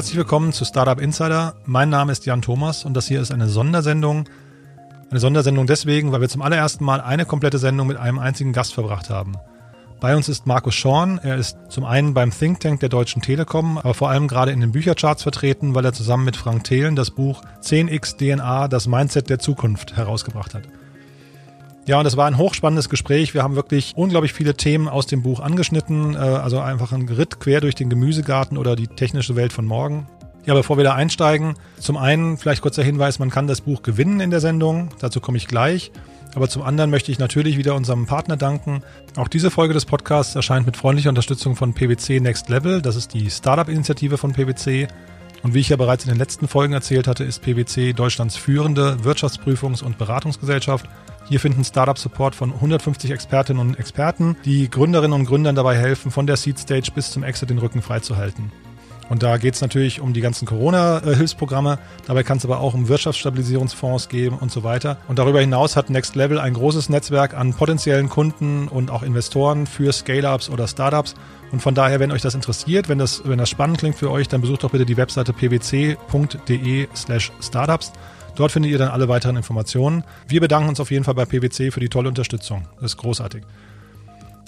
Herzlich willkommen zu Startup Insider. Mein Name ist Jan Thomas und das hier ist eine Sondersendung. Eine Sondersendung deswegen, weil wir zum allerersten Mal eine komplette Sendung mit einem einzigen Gast verbracht haben. Bei uns ist Markus Schorn. Er ist zum einen beim Think Tank der Deutschen Telekom, aber vor allem gerade in den Büchercharts vertreten, weil er zusammen mit Frank Thelen das Buch 10x DNA, das Mindset der Zukunft herausgebracht hat. Ja, und es war ein hochspannendes Gespräch. Wir haben wirklich unglaublich viele Themen aus dem Buch angeschnitten. Äh, also einfach ein Ritt quer durch den Gemüsegarten oder die technische Welt von morgen. Ja, bevor wir da einsteigen, zum einen vielleicht kurzer Hinweis, man kann das Buch gewinnen in der Sendung. Dazu komme ich gleich. Aber zum anderen möchte ich natürlich wieder unserem Partner danken. Auch diese Folge des Podcasts erscheint mit freundlicher Unterstützung von PwC Next Level. Das ist die Startup-Initiative von PwC. Und wie ich ja bereits in den letzten Folgen erzählt hatte, ist PwC Deutschlands führende Wirtschaftsprüfungs- und Beratungsgesellschaft hier finden Startup-Support von 150 Expertinnen und Experten, die Gründerinnen und Gründern dabei helfen, von der Seed-Stage bis zum Exit den Rücken freizuhalten. Und da geht es natürlich um die ganzen Corona-Hilfsprogramme. Dabei kann es aber auch um Wirtschaftsstabilisierungsfonds geben und so weiter. Und darüber hinaus hat Next Level ein großes Netzwerk an potenziellen Kunden und auch Investoren für Scale-Ups oder Startups. Und von daher, wenn euch das interessiert, wenn das, wenn das spannend klingt für euch, dann besucht doch bitte die Webseite pwc.de slash startups. Dort findet ihr dann alle weiteren Informationen. Wir bedanken uns auf jeden Fall bei PwC für die tolle Unterstützung. Das ist großartig.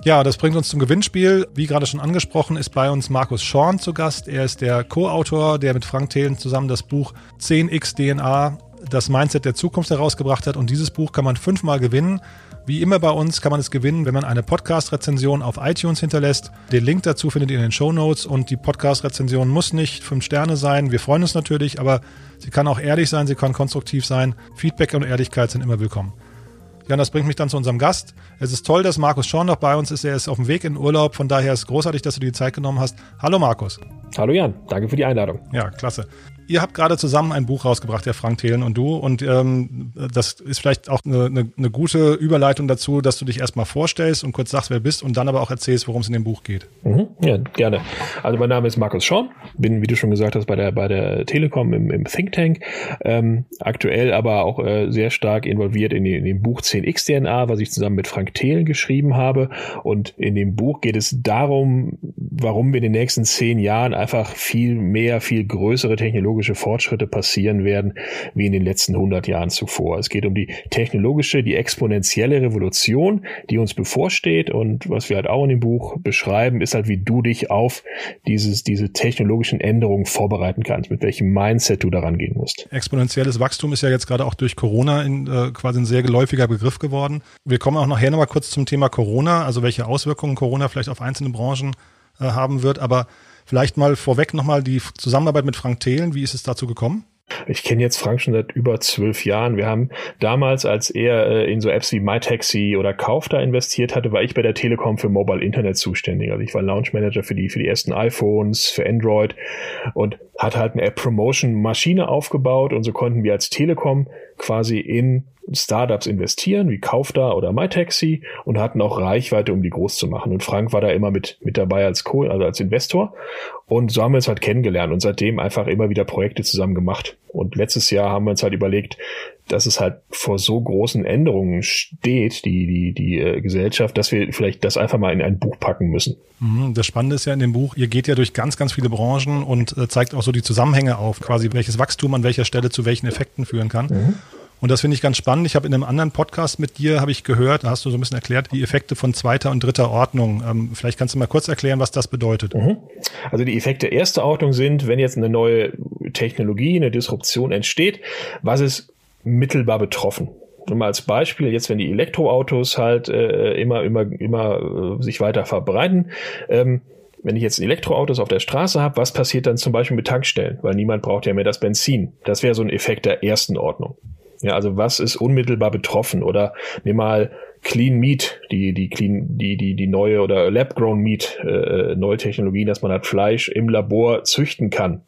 Ja, das bringt uns zum Gewinnspiel. Wie gerade schon angesprochen, ist bei uns Markus Schorn zu Gast. Er ist der Co-Autor, der mit Frank Thelen zusammen das Buch 10x DNA, das Mindset der Zukunft herausgebracht hat. Und dieses Buch kann man fünfmal gewinnen. Wie immer bei uns kann man es gewinnen, wenn man eine Podcast-Rezension auf iTunes hinterlässt. Den Link dazu findet ihr in den Show Notes und die Podcast-Rezension muss nicht fünf Sterne sein. Wir freuen uns natürlich, aber sie kann auch ehrlich sein, sie kann konstruktiv sein. Feedback und Ehrlichkeit sind immer willkommen. Ja, und das bringt mich dann zu unserem Gast. Es ist toll, dass Markus Schorn noch bei uns ist. Er ist auf dem Weg in Urlaub. Von daher ist es großartig, dass du dir die Zeit genommen hast. Hallo Markus. Hallo Jan, danke für die Einladung. Ja, klasse. Ihr habt gerade zusammen ein Buch rausgebracht, der Frank Thelen und du. Und ähm, das ist vielleicht auch eine, eine, eine gute Überleitung dazu, dass du dich erstmal vorstellst und kurz sagst, wer bist und dann aber auch erzählst, worum es in dem Buch geht. Mhm, ja, gerne. Also mein Name ist Markus Schorn, bin, wie du schon gesagt hast, bei der, bei der Telekom im, im Think Tank. Ähm, aktuell aber auch äh, sehr stark involviert in, die, in dem Buch 10x DNA, was ich zusammen mit Frank Thelen geschrieben habe. Und in dem Buch geht es darum, warum wir in den nächsten zehn Jahren einfach viel mehr, viel größere Technologien technologische Fortschritte passieren werden wie in den letzten 100 Jahren zuvor. Es geht um die technologische, die exponentielle Revolution, die uns bevorsteht und was wir halt auch in dem Buch beschreiben, ist halt, wie du dich auf dieses, diese technologischen Änderungen vorbereiten kannst, mit welchem Mindset du daran gehen musst. Exponentielles Wachstum ist ja jetzt gerade auch durch Corona in, äh, quasi ein sehr geläufiger Begriff geworden. Wir kommen auch nachher nochmal kurz zum Thema Corona, also welche Auswirkungen Corona vielleicht auf einzelne Branchen äh, haben wird, aber Vielleicht mal vorweg nochmal die Zusammenarbeit mit Frank Thelen. Wie ist es dazu gekommen? Ich kenne jetzt Frank schon seit über zwölf Jahren. Wir haben damals, als er äh, in so Apps wie MyTaxi oder Kaufda investiert hatte, war ich bei der Telekom für Mobile Internet zuständig. Also ich war Launch Manager für die, für die ersten iPhones, für Android und hatte halt eine App Promotion Maschine aufgebaut und so konnten wir als Telekom quasi in Startups investieren, wie Kaufda oder MyTaxi und hatten auch Reichweite, um die groß zu machen. Und Frank war da immer mit, mit dabei als Co., also als Investor. Und so haben wir uns halt kennengelernt und seitdem einfach immer wieder Projekte zusammen gemacht. Und letztes Jahr haben wir uns halt überlegt, dass es halt vor so großen Änderungen steht, die, die, die äh, Gesellschaft, dass wir vielleicht das einfach mal in ein Buch packen müssen. Mhm, das Spannende ist ja in dem Buch, ihr geht ja durch ganz, ganz viele Branchen und äh, zeigt auch so die Zusammenhänge auf, quasi welches Wachstum an welcher Stelle zu welchen Effekten führen kann. Mhm. Und das finde ich ganz spannend. Ich habe in einem anderen Podcast mit dir, habe ich gehört, da hast du so ein bisschen erklärt, die Effekte von zweiter und dritter Ordnung. Ähm, vielleicht kannst du mal kurz erklären, was das bedeutet. Mhm. Also die Effekte erster Ordnung sind, wenn jetzt eine neue Technologie, eine Disruption entsteht, was ist mittelbar betroffen? Nur mal als Beispiel, jetzt wenn die Elektroautos halt äh, immer, immer, immer äh, sich weiter verbreiten, ähm, wenn ich jetzt Elektroautos auf der Straße habe, was passiert dann zum Beispiel mit Tankstellen? Weil niemand braucht ja mehr das Benzin. Das wäre so ein Effekt der ersten Ordnung. Ja, also was ist unmittelbar betroffen? Oder nimm mal Clean Meat, die, die Clean, die, die, die neue oder Lab-Grown Meat, äh, neue Technologien, dass man halt Fleisch im Labor züchten kann.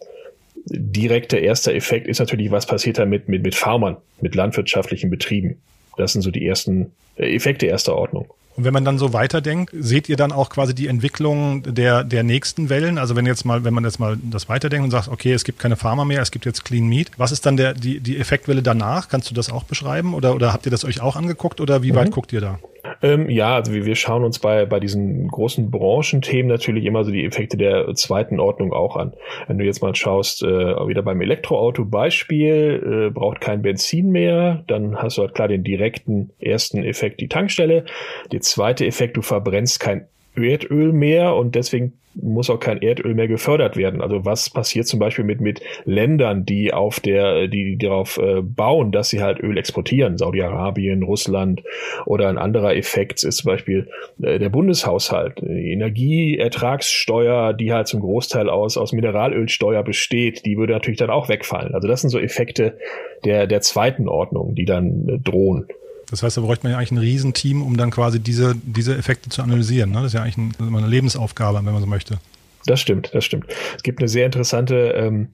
Direkter erster Effekt ist natürlich, was passiert da mit, mit, mit Farmern, mit landwirtschaftlichen Betrieben. Das sind so die ersten äh, Effekte erster Ordnung. Und wenn man dann so weiterdenkt, seht ihr dann auch quasi die Entwicklung der, der nächsten Wellen? Also wenn jetzt mal, wenn man jetzt mal das weiterdenkt und sagt, okay, es gibt keine Pharma mehr, es gibt jetzt Clean Meat. Was ist dann der, die, die Effektwelle danach? Kannst du das auch beschreiben? Oder, oder habt ihr das euch auch angeguckt oder wie mhm. weit guckt ihr da? Ähm, ja, also wir, wir schauen uns bei, bei diesen großen Branchenthemen natürlich immer so die Effekte der zweiten Ordnung auch an. Wenn du jetzt mal schaust, äh, wieder beim Elektroauto Beispiel, äh, braucht kein Benzin mehr, dann hast du halt klar den direkten ersten Effekt, die Tankstelle. Der zweite Effekt, du verbrennst kein Erdöl mehr und deswegen muss auch kein Erdöl mehr gefördert werden. Also was passiert zum Beispiel mit, mit Ländern, die auf der, die darauf äh, bauen, dass sie halt Öl exportieren, Saudi-Arabien, Russland oder ein anderer Effekt ist zum Beispiel äh, der Bundeshaushalt, die Energieertragssteuer, die halt zum Großteil aus, aus Mineralölsteuer besteht, die würde natürlich dann auch wegfallen. Also das sind so Effekte der, der zweiten Ordnung, die dann äh, drohen. Das heißt, da bräuchte man ja eigentlich ein Riesenteam, um dann quasi diese, diese Effekte zu analysieren. Ne? Das ist ja eigentlich ein, eine Lebensaufgabe, wenn man so möchte. Das stimmt, das stimmt. Es gibt eine sehr interessante ähm,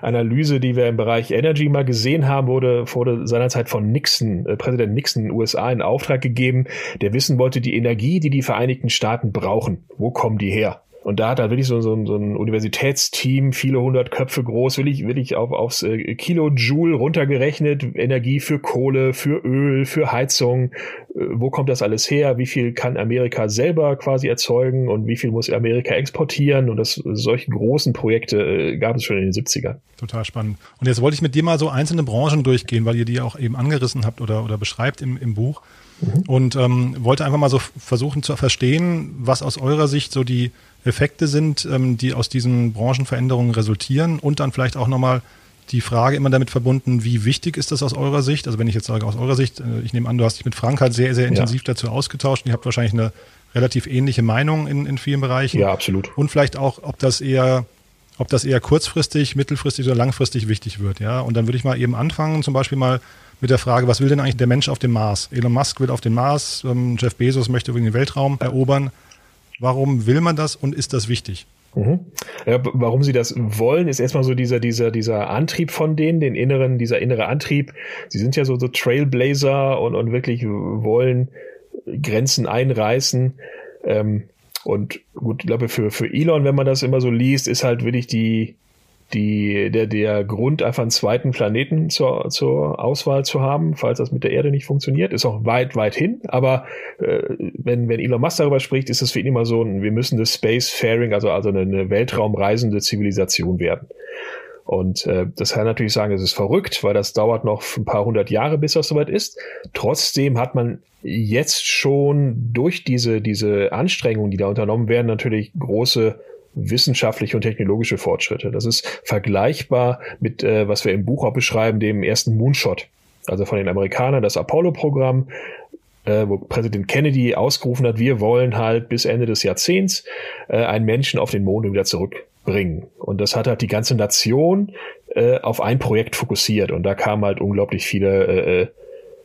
Analyse, die wir im Bereich Energy mal gesehen haben, wurde, wurde seinerzeit von Nixon, äh, Präsident Nixon in den USA in Auftrag gegeben, der wissen wollte, die Energie, die die Vereinigten Staaten brauchen, wo kommen die her? Und da hat er wirklich so, so, so ein Universitätsteam, viele hundert Köpfe groß, will ich, will ich auf, aufs äh, Kilojoule runtergerechnet, Energie für Kohle, für Öl, für Heizung. Äh, wo kommt das alles her? Wie viel kann Amerika selber quasi erzeugen und wie viel muss Amerika exportieren? Und das, solche großen Projekte äh, gab es schon in den 70ern. Total spannend. Und jetzt wollte ich mit dir mal so einzelne Branchen durchgehen, weil ihr die auch eben angerissen habt oder, oder beschreibt im, im Buch. Mhm. Und ähm, wollte einfach mal so versuchen zu verstehen, was aus eurer Sicht so die Effekte sind, ähm, die aus diesen Branchenveränderungen resultieren und dann vielleicht auch nochmal die Frage immer damit verbunden, wie wichtig ist das aus eurer Sicht? Also wenn ich jetzt sage aus eurer Sicht, äh, ich nehme an, du hast dich mit Frank halt sehr, sehr intensiv ja. dazu ausgetauscht und ihr habt wahrscheinlich eine relativ ähnliche Meinung in, in vielen Bereichen. Ja, absolut. Und vielleicht auch, ob das eher, ob das eher kurzfristig, mittelfristig oder langfristig wichtig wird, ja. Und dann würde ich mal eben anfangen, zum Beispiel mal mit der Frage, was will denn eigentlich der Mensch auf dem Mars? Elon Musk will auf den Mars, ähm, Jeff Bezos möchte den Weltraum erobern. Warum will man das und ist das wichtig? Mhm. Ja, warum sie das wollen, ist erstmal so dieser, dieser, dieser Antrieb von denen, den inneren, dieser innere Antrieb. Sie sind ja so, so Trailblazer und, und wirklich wollen Grenzen einreißen. Ähm, und gut, ich glaube, für, für Elon, wenn man das immer so liest, ist halt wirklich die, die, der, der Grund, einfach einen zweiten Planeten zur, zur Auswahl zu haben, falls das mit der Erde nicht funktioniert, ist auch weit, weit hin. Aber äh, wenn, wenn Elon Musk darüber spricht, ist es für ihn immer so, wir müssen das Spacefaring, also, also eine, eine weltraumreisende Zivilisation werden. Und äh, das kann natürlich sagen, es ist verrückt, weil das dauert noch ein paar hundert Jahre, bis das soweit ist. Trotzdem hat man jetzt schon durch diese, diese Anstrengungen, die da unternommen werden, natürlich große wissenschaftliche und technologische Fortschritte. Das ist vergleichbar mit, äh, was wir im Buch auch beschreiben, dem ersten Moonshot. Also von den Amerikanern das Apollo-Programm, äh, wo Präsident Kennedy ausgerufen hat, wir wollen halt bis Ende des Jahrzehnts äh, einen Menschen auf den Mond wieder zurückbringen. Und das hat halt die ganze Nation äh, auf ein Projekt fokussiert. Und da kamen halt unglaublich viele äh, äh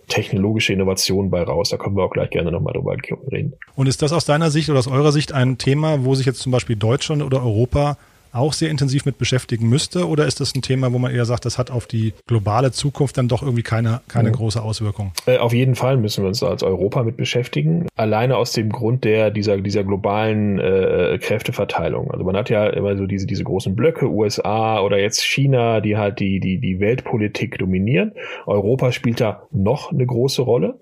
technologische Innovationen bei raus. Da können wir auch gleich gerne nochmal drüber reden. Und ist das aus deiner Sicht oder aus eurer Sicht ein Thema, wo sich jetzt zum Beispiel Deutschland oder Europa auch sehr intensiv mit beschäftigen müsste? Oder ist das ein Thema, wo man eher sagt, das hat auf die globale Zukunft dann doch irgendwie keine, keine mhm. große Auswirkung? Äh, auf jeden Fall müssen wir uns als Europa mit beschäftigen. Alleine aus dem Grund der, dieser, dieser globalen äh, Kräfteverteilung. Also man hat ja immer so diese, diese großen Blöcke, USA oder jetzt China, die halt die, die, die Weltpolitik dominieren. Europa spielt da noch eine große Rolle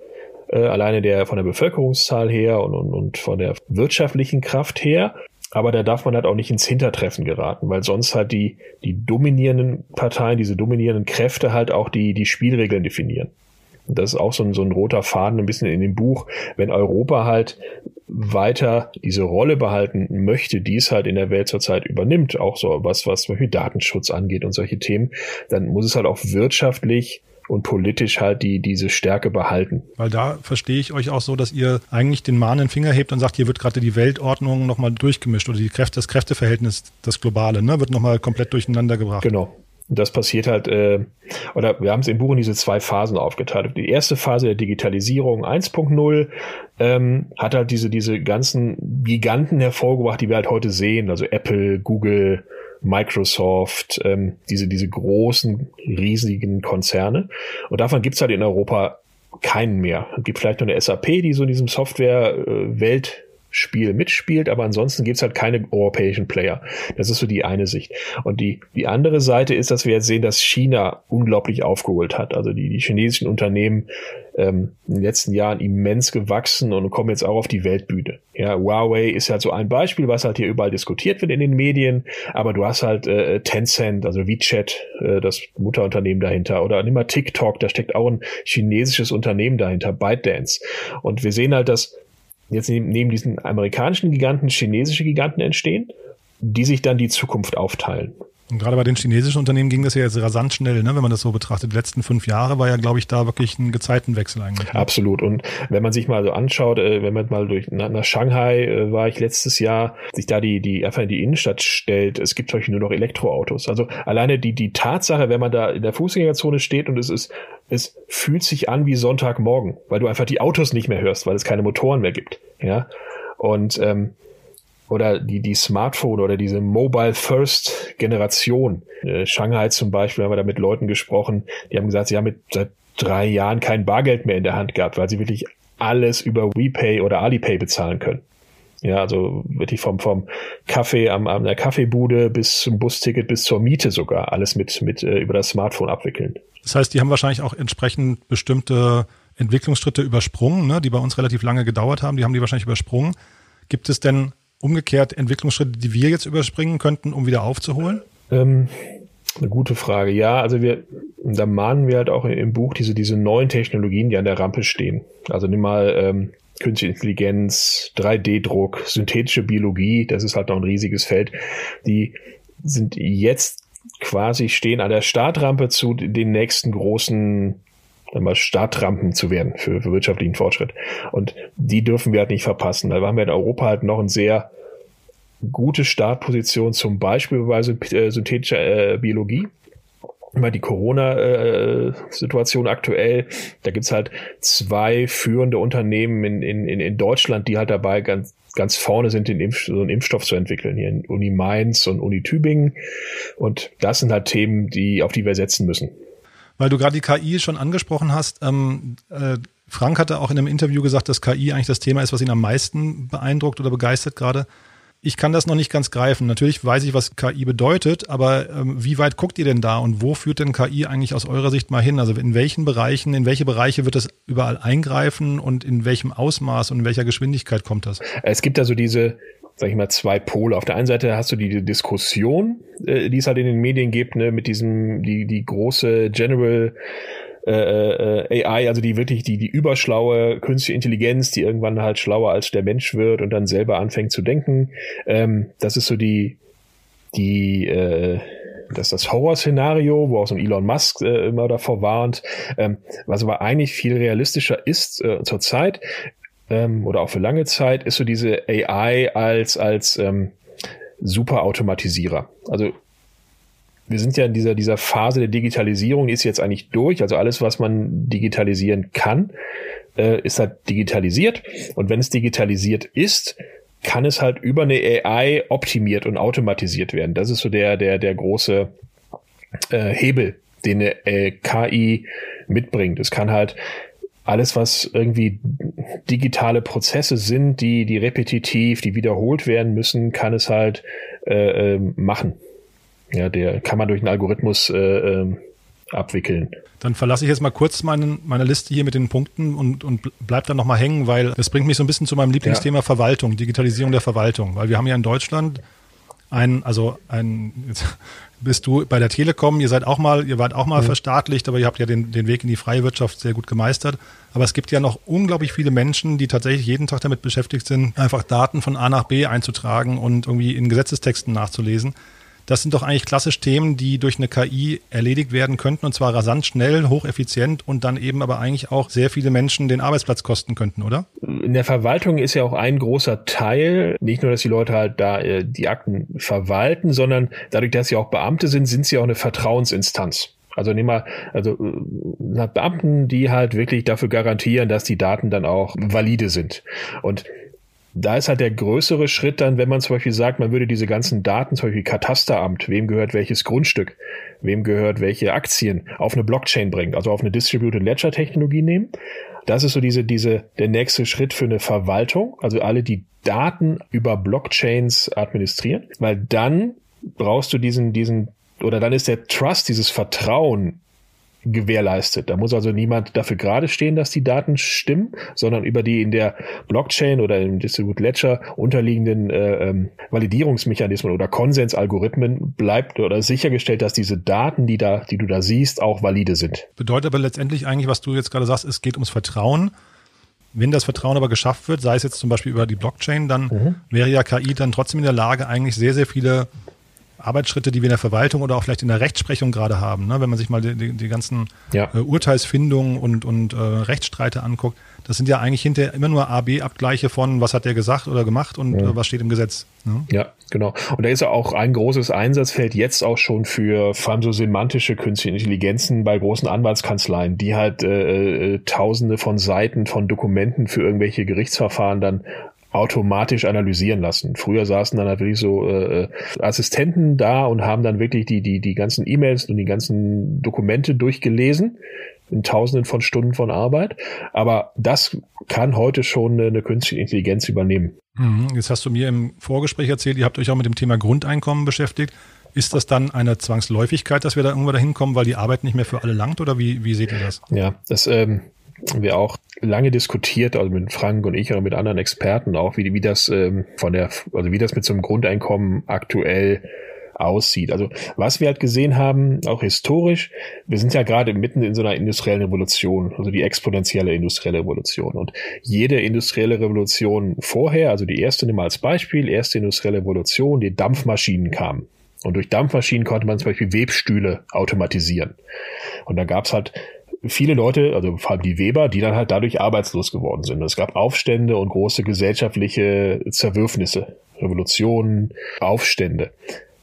äh, alleine der von der Bevölkerungszahl her und, und, und von der wirtschaftlichen Kraft her. Aber da darf man halt auch nicht ins Hintertreffen geraten, weil sonst halt die, die dominierenden Parteien, diese dominierenden Kräfte halt auch die, die Spielregeln definieren. Und das ist auch so ein, so ein roter Faden ein bisschen in dem Buch. Wenn Europa halt weiter diese Rolle behalten möchte, die es halt in der Welt zurzeit übernimmt, auch so was, was zum Beispiel Datenschutz angeht und solche Themen, dann muss es halt auch wirtschaftlich und politisch halt die, diese Stärke behalten. Weil da verstehe ich euch auch so, dass ihr eigentlich den mahnenden Finger hebt und sagt, hier wird gerade die Weltordnung nochmal durchgemischt oder die Kräfte, das Kräfteverhältnis, das Globale, ne, wird nochmal komplett durcheinander gebracht. Genau. Und das passiert halt, äh, oder wir haben es im Buch in diese zwei Phasen aufgeteilt. Die erste Phase der Digitalisierung 1.0 ähm, hat halt diese, diese ganzen Giganten hervorgebracht, die wir halt heute sehen, also Apple, Google, Microsoft, ähm, diese, diese großen, riesigen Konzerne. Und davon gibt's halt in Europa keinen mehr. Es gibt vielleicht noch eine SAP, die so in diesem Software-Welt Spiel mitspielt, aber ansonsten gibt's halt keine europäischen Player. Das ist so die eine Sicht. Und die, die andere Seite ist, dass wir jetzt sehen, dass China unglaublich aufgeholt hat. Also die, die chinesischen Unternehmen ähm, in den letzten Jahren immens gewachsen und kommen jetzt auch auf die Weltbühne. Ja, Huawei ist halt so ein Beispiel, was halt hier überall diskutiert wird in den Medien, aber du hast halt äh, Tencent, also WeChat, äh, das Mutterunternehmen dahinter, oder nimm mal TikTok, da steckt auch ein chinesisches Unternehmen dahinter, ByteDance. Und wir sehen halt, dass jetzt neben, diesen amerikanischen Giganten chinesische Giganten entstehen, die sich dann die Zukunft aufteilen. Und gerade bei den chinesischen Unternehmen ging das ja jetzt rasant schnell, ne? wenn man das so betrachtet. Die letzten fünf Jahre war ja, glaube ich, da wirklich ein Gezeitenwechsel eigentlich. Ne? Absolut. Und wenn man sich mal so anschaut, äh, wenn man mal durch nach, nach Shanghai äh, war ich letztes Jahr, sich da die, die einfach in die Innenstadt stellt, es gibt euch nur noch Elektroautos. Also alleine die, die Tatsache, wenn man da in der Fußgängerzone steht und es ist, es fühlt sich an wie Sonntagmorgen, weil du einfach die Autos nicht mehr hörst, weil es keine Motoren mehr gibt. Ja. Und ähm, oder die, die Smartphone oder diese Mobile First Generation. Äh, Shanghai zum Beispiel haben wir da mit Leuten gesprochen, die haben gesagt, sie haben mit seit drei Jahren kein Bargeld mehr in der Hand gehabt, weil sie wirklich alles über WePay oder Alipay bezahlen können. Ja, also wirklich vom, vom Kaffee am, am der Kaffeebude bis zum Busticket bis zur Miete sogar alles mit, mit äh, über das Smartphone abwickeln. Das heißt, die haben wahrscheinlich auch entsprechend bestimmte Entwicklungsschritte übersprungen, ne, die bei uns relativ lange gedauert haben. Die haben die wahrscheinlich übersprungen. Gibt es denn umgekehrt Entwicklungsschritte, die wir jetzt überspringen könnten, um wieder aufzuholen? Ähm, eine gute Frage. Ja, also wir, da mahnen wir halt auch im Buch diese, diese neuen Technologien, die an der Rampe stehen. Also nimm mal ähm, Künstliche Intelligenz, 3D-Druck, synthetische Biologie, das ist halt noch ein riesiges Feld. Die sind jetzt quasi stehen an der Startrampe zu den nächsten großen mal Startrampen zu werden für, für wirtschaftlichen Fortschritt. Und die dürfen wir halt nicht verpassen. Da haben wir in Europa halt noch ein sehr gute Startposition, zum Beispiel bei äh, synthetischer äh, Biologie. Mal die Corona-Situation äh, aktuell, da gibt's halt zwei führende Unternehmen in, in, in Deutschland, die halt dabei ganz, ganz vorne sind, den Impf so einen Impfstoff zu entwickeln. Hier in Uni Mainz und Uni Tübingen. Und das sind halt Themen, die, auf die wir setzen müssen. Weil du gerade die KI schon angesprochen hast, ähm, äh, Frank hatte auch in einem Interview gesagt, dass KI eigentlich das Thema ist, was ihn am meisten beeindruckt oder begeistert gerade ich kann das noch nicht ganz greifen. Natürlich weiß ich, was KI bedeutet, aber ähm, wie weit guckt ihr denn da und wo führt denn KI eigentlich aus eurer Sicht mal hin? Also in welchen Bereichen, in welche Bereiche wird das überall eingreifen und in welchem Ausmaß und in welcher Geschwindigkeit kommt das? Es gibt also diese sag ich mal, zwei Pole. Auf der einen Seite hast du die Diskussion, äh, die es halt in den Medien gibt, ne, mit diesem, die, die große General äh, äh AI, also die wirklich die, die überschlaue künstliche Intelligenz, die irgendwann halt schlauer als der Mensch wird und dann selber anfängt zu denken. Ähm, das ist so die, die, äh, das ist das Horrorszenario, wo auch so ein Elon Musk äh, immer davor warnt. Ähm, was aber eigentlich viel realistischer ist äh, zur Zeit ähm, oder auch für lange Zeit, ist so diese AI als, als ähm, Superautomatisierer. Also wir sind ja in dieser, dieser Phase der Digitalisierung, ist jetzt eigentlich durch. Also alles, was man digitalisieren kann, äh, ist halt digitalisiert. Und wenn es digitalisiert ist, kann es halt über eine AI optimiert und automatisiert werden. Das ist so der, der, der große äh, Hebel, den eine äh, KI mitbringt. Es kann halt alles, was irgendwie digitale Prozesse sind, die, die repetitiv, die wiederholt werden müssen, kann es halt äh, äh, machen. Ja, der kann man durch einen Algorithmus äh, äh, abwickeln. Dann verlasse ich jetzt mal kurz meinen, meine Liste hier mit den Punkten und, und bleib dann nochmal hängen, weil das bringt mich so ein bisschen zu meinem Lieblingsthema ja. Verwaltung, Digitalisierung der Verwaltung. Weil wir haben ja in Deutschland ein, also ein, jetzt bist du bei der Telekom, ihr seid auch mal, ihr wart auch mal mhm. verstaatlicht, aber ihr habt ja den, den Weg in die freie Wirtschaft sehr gut gemeistert. Aber es gibt ja noch unglaublich viele Menschen, die tatsächlich jeden Tag damit beschäftigt sind, einfach Daten von A nach B einzutragen und irgendwie in Gesetzestexten nachzulesen. Das sind doch eigentlich klassisch Themen, die durch eine KI erledigt werden könnten und zwar rasant, schnell, hocheffizient und dann eben aber eigentlich auch sehr viele Menschen den Arbeitsplatz kosten könnten, oder? In der Verwaltung ist ja auch ein großer Teil, nicht nur, dass die Leute halt da äh, die Akten verwalten, sondern dadurch, dass sie auch Beamte sind, sind sie auch eine Vertrauensinstanz. Also nehmen wir, also äh, Beamten, die halt wirklich dafür garantieren, dass die Daten dann auch valide sind. Und da ist halt der größere Schritt dann, wenn man zum Beispiel sagt, man würde diese ganzen Daten, zum Beispiel Katasteramt, wem gehört welches Grundstück, wem gehört welche Aktien, auf eine Blockchain bringen, also auf eine Distributed Ledger Technologie nehmen. das ist so diese, diese, der nächste Schritt für eine Verwaltung. Also alle, die Daten über Blockchains administrieren, weil dann brauchst du diesen, diesen, oder dann ist der Trust, dieses Vertrauen gewährleistet. Da muss also niemand dafür gerade stehen, dass die Daten stimmen, sondern über die in der Blockchain oder im Distributed Ledger unterliegenden äh, ähm, Validierungsmechanismen oder Konsensalgorithmen bleibt oder sichergestellt, dass diese Daten, die da, die du da siehst, auch valide sind. Bedeutet aber letztendlich eigentlich, was du jetzt gerade sagst, es geht ums Vertrauen. Wenn das Vertrauen aber geschafft wird, sei es jetzt zum Beispiel über die Blockchain, dann mhm. wäre ja KI dann trotzdem in der Lage, eigentlich sehr, sehr viele Arbeitsschritte, die wir in der Verwaltung oder auch vielleicht in der Rechtsprechung gerade haben, ne? wenn man sich mal die, die, die ganzen ja. äh, Urteilsfindungen und, und äh, Rechtsstreite anguckt, das sind ja eigentlich hinterher immer nur A-B-Abgleiche von, was hat der gesagt oder gemacht und ja. äh, was steht im Gesetz. Ne? Ja, genau. Und da ist ja auch ein großes Einsatzfeld jetzt auch schon für vor allem so semantische künstliche Intelligenzen bei großen Anwaltskanzleien, die halt äh, äh, tausende von Seiten von Dokumenten für irgendwelche Gerichtsverfahren dann automatisch analysieren lassen. Früher saßen dann natürlich so äh, Assistenten da und haben dann wirklich die, die, die ganzen E-Mails und die ganzen Dokumente durchgelesen in Tausenden von Stunden von Arbeit. Aber das kann heute schon eine, eine künstliche Intelligenz übernehmen. Mhm. Jetzt hast du mir im Vorgespräch erzählt, ihr habt euch auch mit dem Thema Grundeinkommen beschäftigt. Ist das dann eine Zwangsläufigkeit, dass wir da irgendwo dahin kommen, weil die Arbeit nicht mehr für alle langt oder wie, wie seht ihr das? Ja, das ähm, wir auch lange diskutiert, also mit Frank und ich oder mit anderen Experten auch, wie, wie das ähm, von der, also wie das mit so einem Grundeinkommen aktuell aussieht. Also was wir halt gesehen haben, auch historisch, wir sind ja gerade mitten in so einer industriellen Revolution, also die exponentielle industrielle Revolution. Und jede industrielle Revolution vorher, also die erste nehmen wir als Beispiel, erste industrielle Revolution, die Dampfmaschinen kamen. Und durch Dampfmaschinen konnte man zum Beispiel Webstühle automatisieren. Und da gab es halt viele Leute, also vor allem die Weber, die dann halt dadurch arbeitslos geworden sind. Es gab Aufstände und große gesellschaftliche Zerwürfnisse, Revolutionen, Aufstände.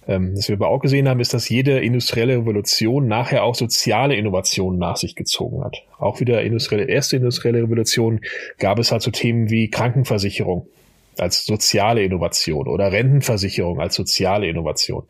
Ähm, was wir aber auch gesehen haben, ist, dass jede industrielle Revolution nachher auch soziale Innovationen nach sich gezogen hat. Auch wieder industrielle, erste industrielle Revolution gab es halt so Themen wie Krankenversicherung als soziale Innovation oder Rentenversicherung als soziale Innovation.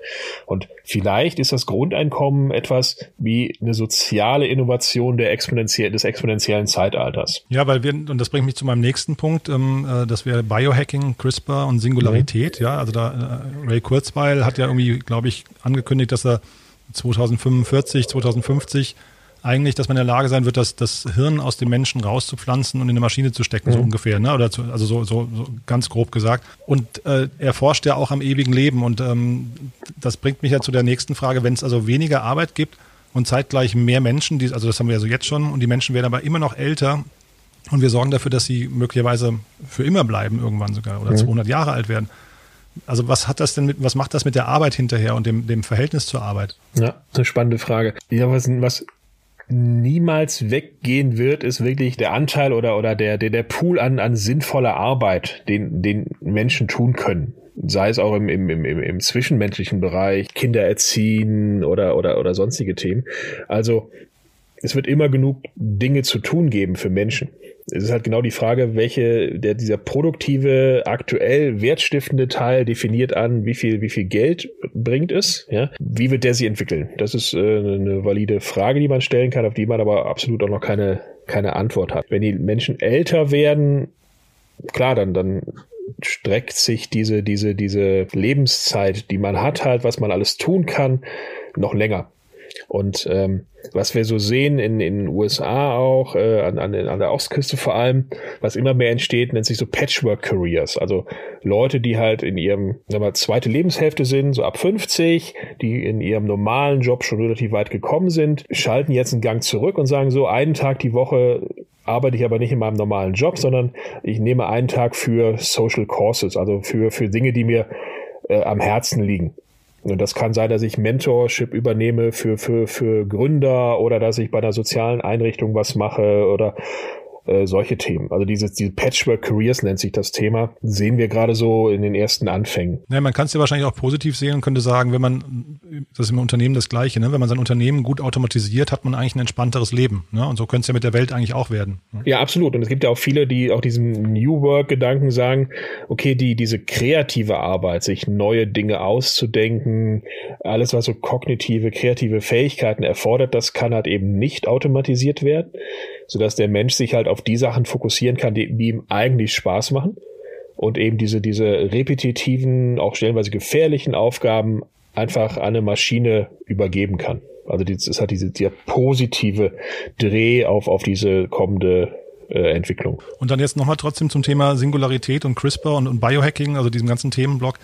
Und vielleicht ist das Grundeinkommen etwas wie eine soziale Innovation der exponentiell, des exponentiellen Zeitalters. Ja, weil wir, und das bringt mich zu meinem nächsten Punkt, ähm, äh, das wäre Biohacking, CRISPR und Singularität. Mhm. Ja, also da äh, Ray Kurzweil hat ja irgendwie, glaube ich, angekündigt, dass er 2045, 2050 eigentlich, dass man in der Lage sein wird, das, das Hirn aus dem Menschen rauszupflanzen und in eine Maschine zu stecken, mhm. so ungefähr, ne? Oder zu, also so, so, so ganz grob gesagt. Und äh, er forscht ja auch am ewigen Leben. Und ähm, das bringt mich ja zu der nächsten Frage, wenn es also weniger Arbeit gibt und zeitgleich mehr Menschen, die, also das haben wir ja so jetzt schon, und die Menschen werden aber immer noch älter und wir sorgen dafür, dass sie möglicherweise für immer bleiben irgendwann sogar oder mhm. 200 Jahre alt werden. Also was hat das denn mit, was macht das mit der Arbeit hinterher und dem, dem Verhältnis zur Arbeit? Ja, eine spannende Frage. Ja, was, was niemals weggehen wird, ist wirklich der Anteil oder, oder der, der, der Pool an, an sinnvoller Arbeit, den, den Menschen tun können. Sei es auch im, im, im, im zwischenmenschlichen Bereich, Kinder erziehen oder, oder, oder sonstige Themen. Also, es wird immer genug Dinge zu tun geben für Menschen es ist halt genau die Frage, welche, der, dieser produktive, aktuell wertstiftende Teil definiert an, wie viel, wie viel Geld bringt es, ja. Wie wird der sich entwickeln? Das ist äh, eine valide Frage, die man stellen kann, auf die man aber absolut auch noch keine, keine Antwort hat. Wenn die Menschen älter werden, klar, dann, dann streckt sich diese, diese, diese Lebenszeit, die man hat, halt, was man alles tun kann, noch länger. Und ähm, was wir so sehen in den USA auch, äh, an, an, an der Ostküste vor allem, was immer mehr entsteht, nennt sich so Patchwork Careers. Also Leute, die halt in ihrem, sagen wir, zweite Lebenshälfte sind, so ab 50, die in ihrem normalen Job schon relativ weit gekommen sind, schalten jetzt einen Gang zurück und sagen so, einen Tag die Woche arbeite ich aber nicht in meinem normalen Job, sondern ich nehme einen Tag für Social Courses, also für, für Dinge, die mir äh, am Herzen liegen. Und das kann sein, dass ich Mentorship übernehme für, für, für Gründer oder dass ich bei einer sozialen Einrichtung was mache oder äh, solche Themen. Also diese, diese Patchwork Careers nennt sich das Thema, sehen wir gerade so in den ersten Anfängen. Ja, man kann es ja wahrscheinlich auch positiv sehen und könnte sagen, wenn man, das ist im Unternehmen das Gleiche, ne? wenn man sein Unternehmen gut automatisiert, hat man eigentlich ein entspannteres Leben. Ne? Und so könnte es ja mit der Welt eigentlich auch werden. Ne? Ja, absolut. Und es gibt ja auch viele, die auch diesen New Work-Gedanken sagen, okay, die, diese kreative Arbeit, sich neue Dinge auszudenken, alles, was so kognitive, kreative Fähigkeiten erfordert, das kann halt eben nicht automatisiert werden sodass der Mensch sich halt auf die Sachen fokussieren kann, die, die ihm eigentlich Spaß machen und eben diese, diese repetitiven, auch stellenweise gefährlichen Aufgaben einfach an eine Maschine übergeben kann. Also es hat diese sehr positive Dreh auf, auf diese kommende äh, Entwicklung. Und dann jetzt nochmal trotzdem zum Thema Singularität und CRISPR und, und Biohacking, also diesem ganzen Themenblock.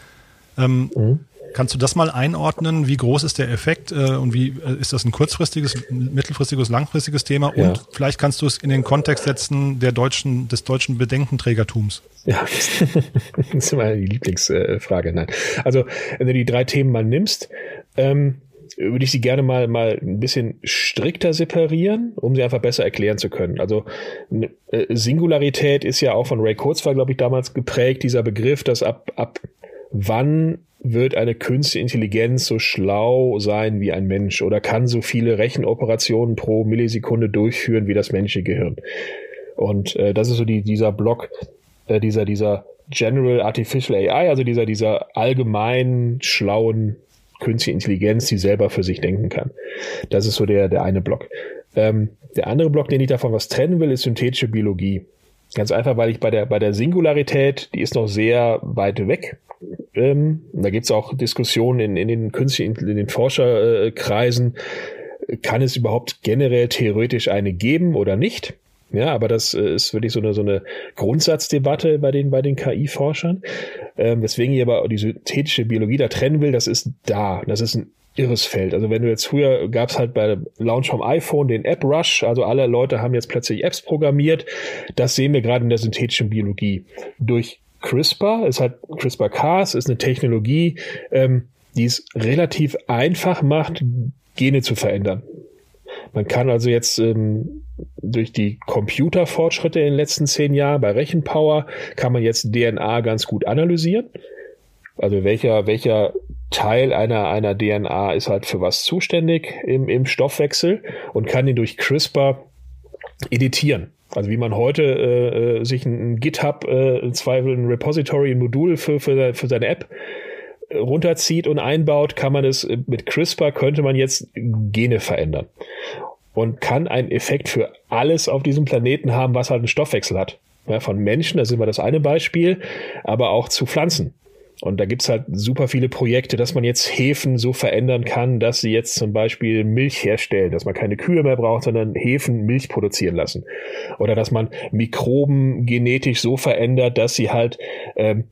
Ähm, mhm. Kannst du das mal einordnen? Wie groß ist der Effekt äh, und wie äh, ist das ein kurzfristiges, mittelfristiges, langfristiges Thema? Ja. Und vielleicht kannst du es in den Kontext setzen der deutschen, des deutschen Bedenkenträgertums. Ja, das ist immer die Lieblingsfrage. Nein. Also, wenn du die drei Themen mal nimmst, ähm, würde ich sie gerne mal, mal ein bisschen strikter separieren, um sie einfach besser erklären zu können. Also äh, Singularität ist ja auch von Ray Kurzweil, glaube ich, damals geprägt, dieser Begriff, dass ab, ab wann wird eine künstliche Intelligenz so schlau sein wie ein Mensch oder kann so viele Rechenoperationen pro Millisekunde durchführen wie das menschliche Gehirn. Und äh, das ist so die, dieser Block, äh, dieser, dieser General Artificial AI, also dieser, dieser allgemein schlauen künstliche Intelligenz, die selber für sich denken kann. Das ist so der, der eine Block. Ähm, der andere Block, den ich davon was trennen will, ist synthetische Biologie. Ganz einfach, weil ich bei der, bei der Singularität, die ist noch sehr weit weg. Ähm, da gibt's auch Diskussionen in, in den künstlichen, in den Forscherkreisen. Kann es überhaupt generell theoretisch eine geben oder nicht? Ja, aber das äh, ist wirklich so eine, so eine Grundsatzdebatte bei den, bei den KI-Forschern. Ähm, weswegen ich aber die synthetische Biologie da trennen will, das ist da. Das ist ein irres Feld. Also wenn du jetzt früher gab es halt bei Launch vom iPhone den App Rush, also alle Leute haben jetzt plötzlich Apps programmiert. Das sehen wir gerade in der synthetischen Biologie. Durch CRISPR, ist halt CRISPR-Cas, ist eine Technologie, ähm, die es relativ einfach macht, Gene zu verändern. Man kann also jetzt ähm, durch die Computerfortschritte in den letzten zehn Jahren bei Rechenpower kann man jetzt DNA ganz gut analysieren. Also welcher, welcher Teil einer, einer DNA ist halt für was zuständig im, im Stoffwechsel und kann ihn durch CRISPR editieren. Also wie man heute äh, äh sich ein, ein GitHub, äh, im Zweifel ein Repository, ein Modul für, für, für seine App runterzieht und einbaut, kann man es mit CRISPR könnte man jetzt Gene verändern und kann einen Effekt für alles auf diesem Planeten haben, was halt einen Stoffwechsel hat. Ja, von Menschen, das ist immer das eine Beispiel, aber auch zu Pflanzen. Und da gibt's halt super viele Projekte, dass man jetzt Hefen so verändern kann, dass sie jetzt zum Beispiel Milch herstellen, dass man keine Kühe mehr braucht, sondern Hefen Milch produzieren lassen. Oder dass man Mikroben genetisch so verändert, dass sie halt ähm,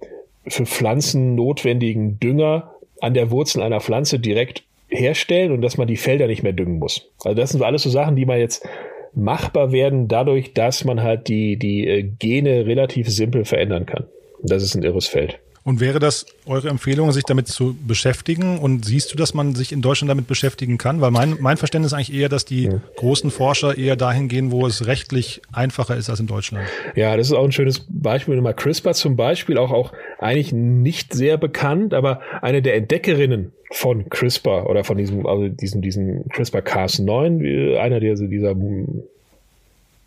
für Pflanzen notwendigen Dünger an der Wurzel einer Pflanze direkt herstellen und dass man die Felder nicht mehr düngen muss. Also das sind alles so Sachen, die man jetzt machbar werden dadurch, dass man halt die, die äh, Gene relativ simpel verändern kann. Das ist ein irres Feld. Und wäre das eure Empfehlung, sich damit zu beschäftigen? Und siehst du, dass man sich in Deutschland damit beschäftigen kann? Weil mein, mein Verständnis ist eigentlich eher, dass die großen Forscher eher dahin gehen, wo es rechtlich einfacher ist als in Deutschland. Ja, das ist auch ein schönes Beispiel. Mal CRISPR zum Beispiel, auch, auch eigentlich nicht sehr bekannt, aber eine der Entdeckerinnen von CRISPR oder von diesem, also diesem, diesem CRISPR-Cas9, einer der, dieser